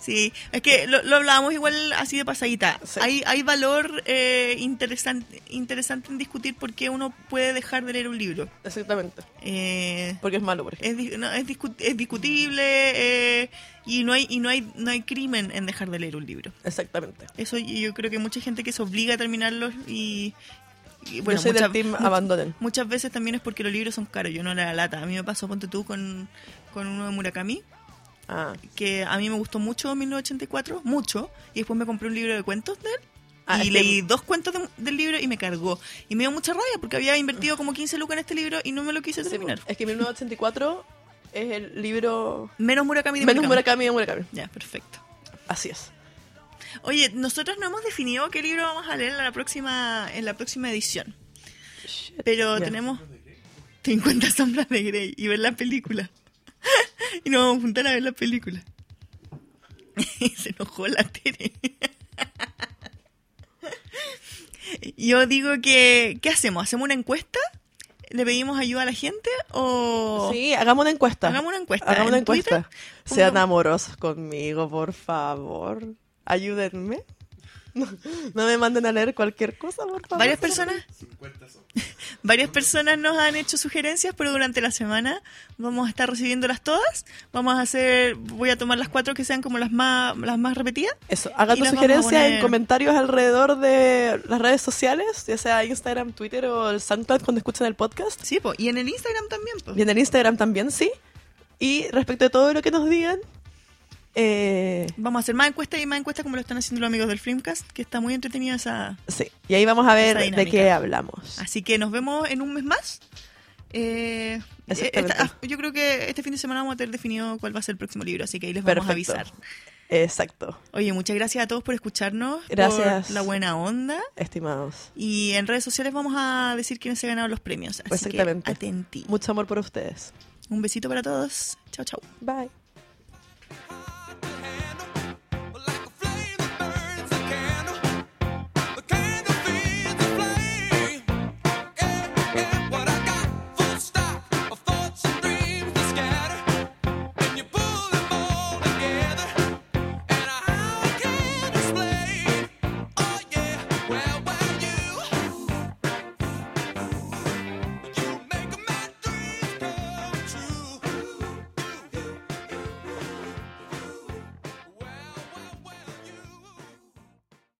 Sí, es que lo, lo hablábamos igual así de pasadita. Sí. Hay, hay valor eh, interesante, interesante en discutir por qué uno puede dejar de leer un libro. Exactamente. Eh, Porque es malo, por ejemplo. es, no, es, discu- es discutible eh, y no hay y no hay no hay crimen en dejar de leer un libro. Exactamente. Eso yo creo que mucha gente que se obliga a terminarlos y, y, bueno, yo soy muchas, del team mu- abandonen. muchas veces también es porque los libros son caros. Yo no le da lata. A mí me pasó, ponte tú, con, con uno de Murakami, Ah, que a mí me gustó mucho 1984, mucho, y después me compré un libro de cuentos de él Ah, y leí dos cuentos de- del libro y me cargó. Y me dio mucha rabia porque había invertido como 15 lucas en este libro y no me lo quise Sí, terminar. es que 1984 es el libro Menos Murakami de menos Murakami. Murakami de Murakami. Ya, perfecto. Así es. Oye, nosotros no hemos definido qué libro vamos a leer en la próxima, en la próxima edición. Pero tenemos 50 sombras de Grey y ver la película. y nos vamos a juntar a ver la película. Se enojó la Tere. Yo digo que, ¿qué hacemos? ¿Hacemos una encuesta? ¿Le pedimos ayuda a la gente? ¿O Sí, hagamos una encuesta. hagamos una encuesta? Hagamos una Twitter? encuesta. Sean amorosos conmigo, por favor. Ayúdenme. No, no me manden a leer cualquier cosa, por favor. Varias personas, 50 son. varias personas nos han hecho sugerencias, pero durante la semana vamos a estar recibiéndolas todas. Vamos a hacer, voy a tomar las cuatro que sean como las más, las más repetidas. Eso, hagan Y tu a sugerencia en comentarios alrededor de las redes sociales, ya sea Instagram, Twitter o el SoundCloud cuando escuchen el podcast. Sí, po, y en el Instagram también. po. Y en el Instagram también, sí. Y respecto de todo lo que nos digan, eh, Vamos a hacer más encuestas y más encuestas como lo están haciendo los amigos del Filmcast, que está muy entretenida esa. sí. Y ahí vamos a ver de qué hablamos. Así que nos vemos en un mes más. Eh, esta- ah, yo creo que este fin de semana vamos a tener definido cuál va a ser el próximo libro, así que ahí les vamos a avisar. Exacto, Oye, muchas gracias a todos por escucharnos, Gracias. por la buena onda. estimados. Y en redes sociales vamos a decir quiénes se ganaron los premios. Así Exactamente. que atenti. Mucho amor por ustedes. Un besito para todos. Chao, chao. Bye. handle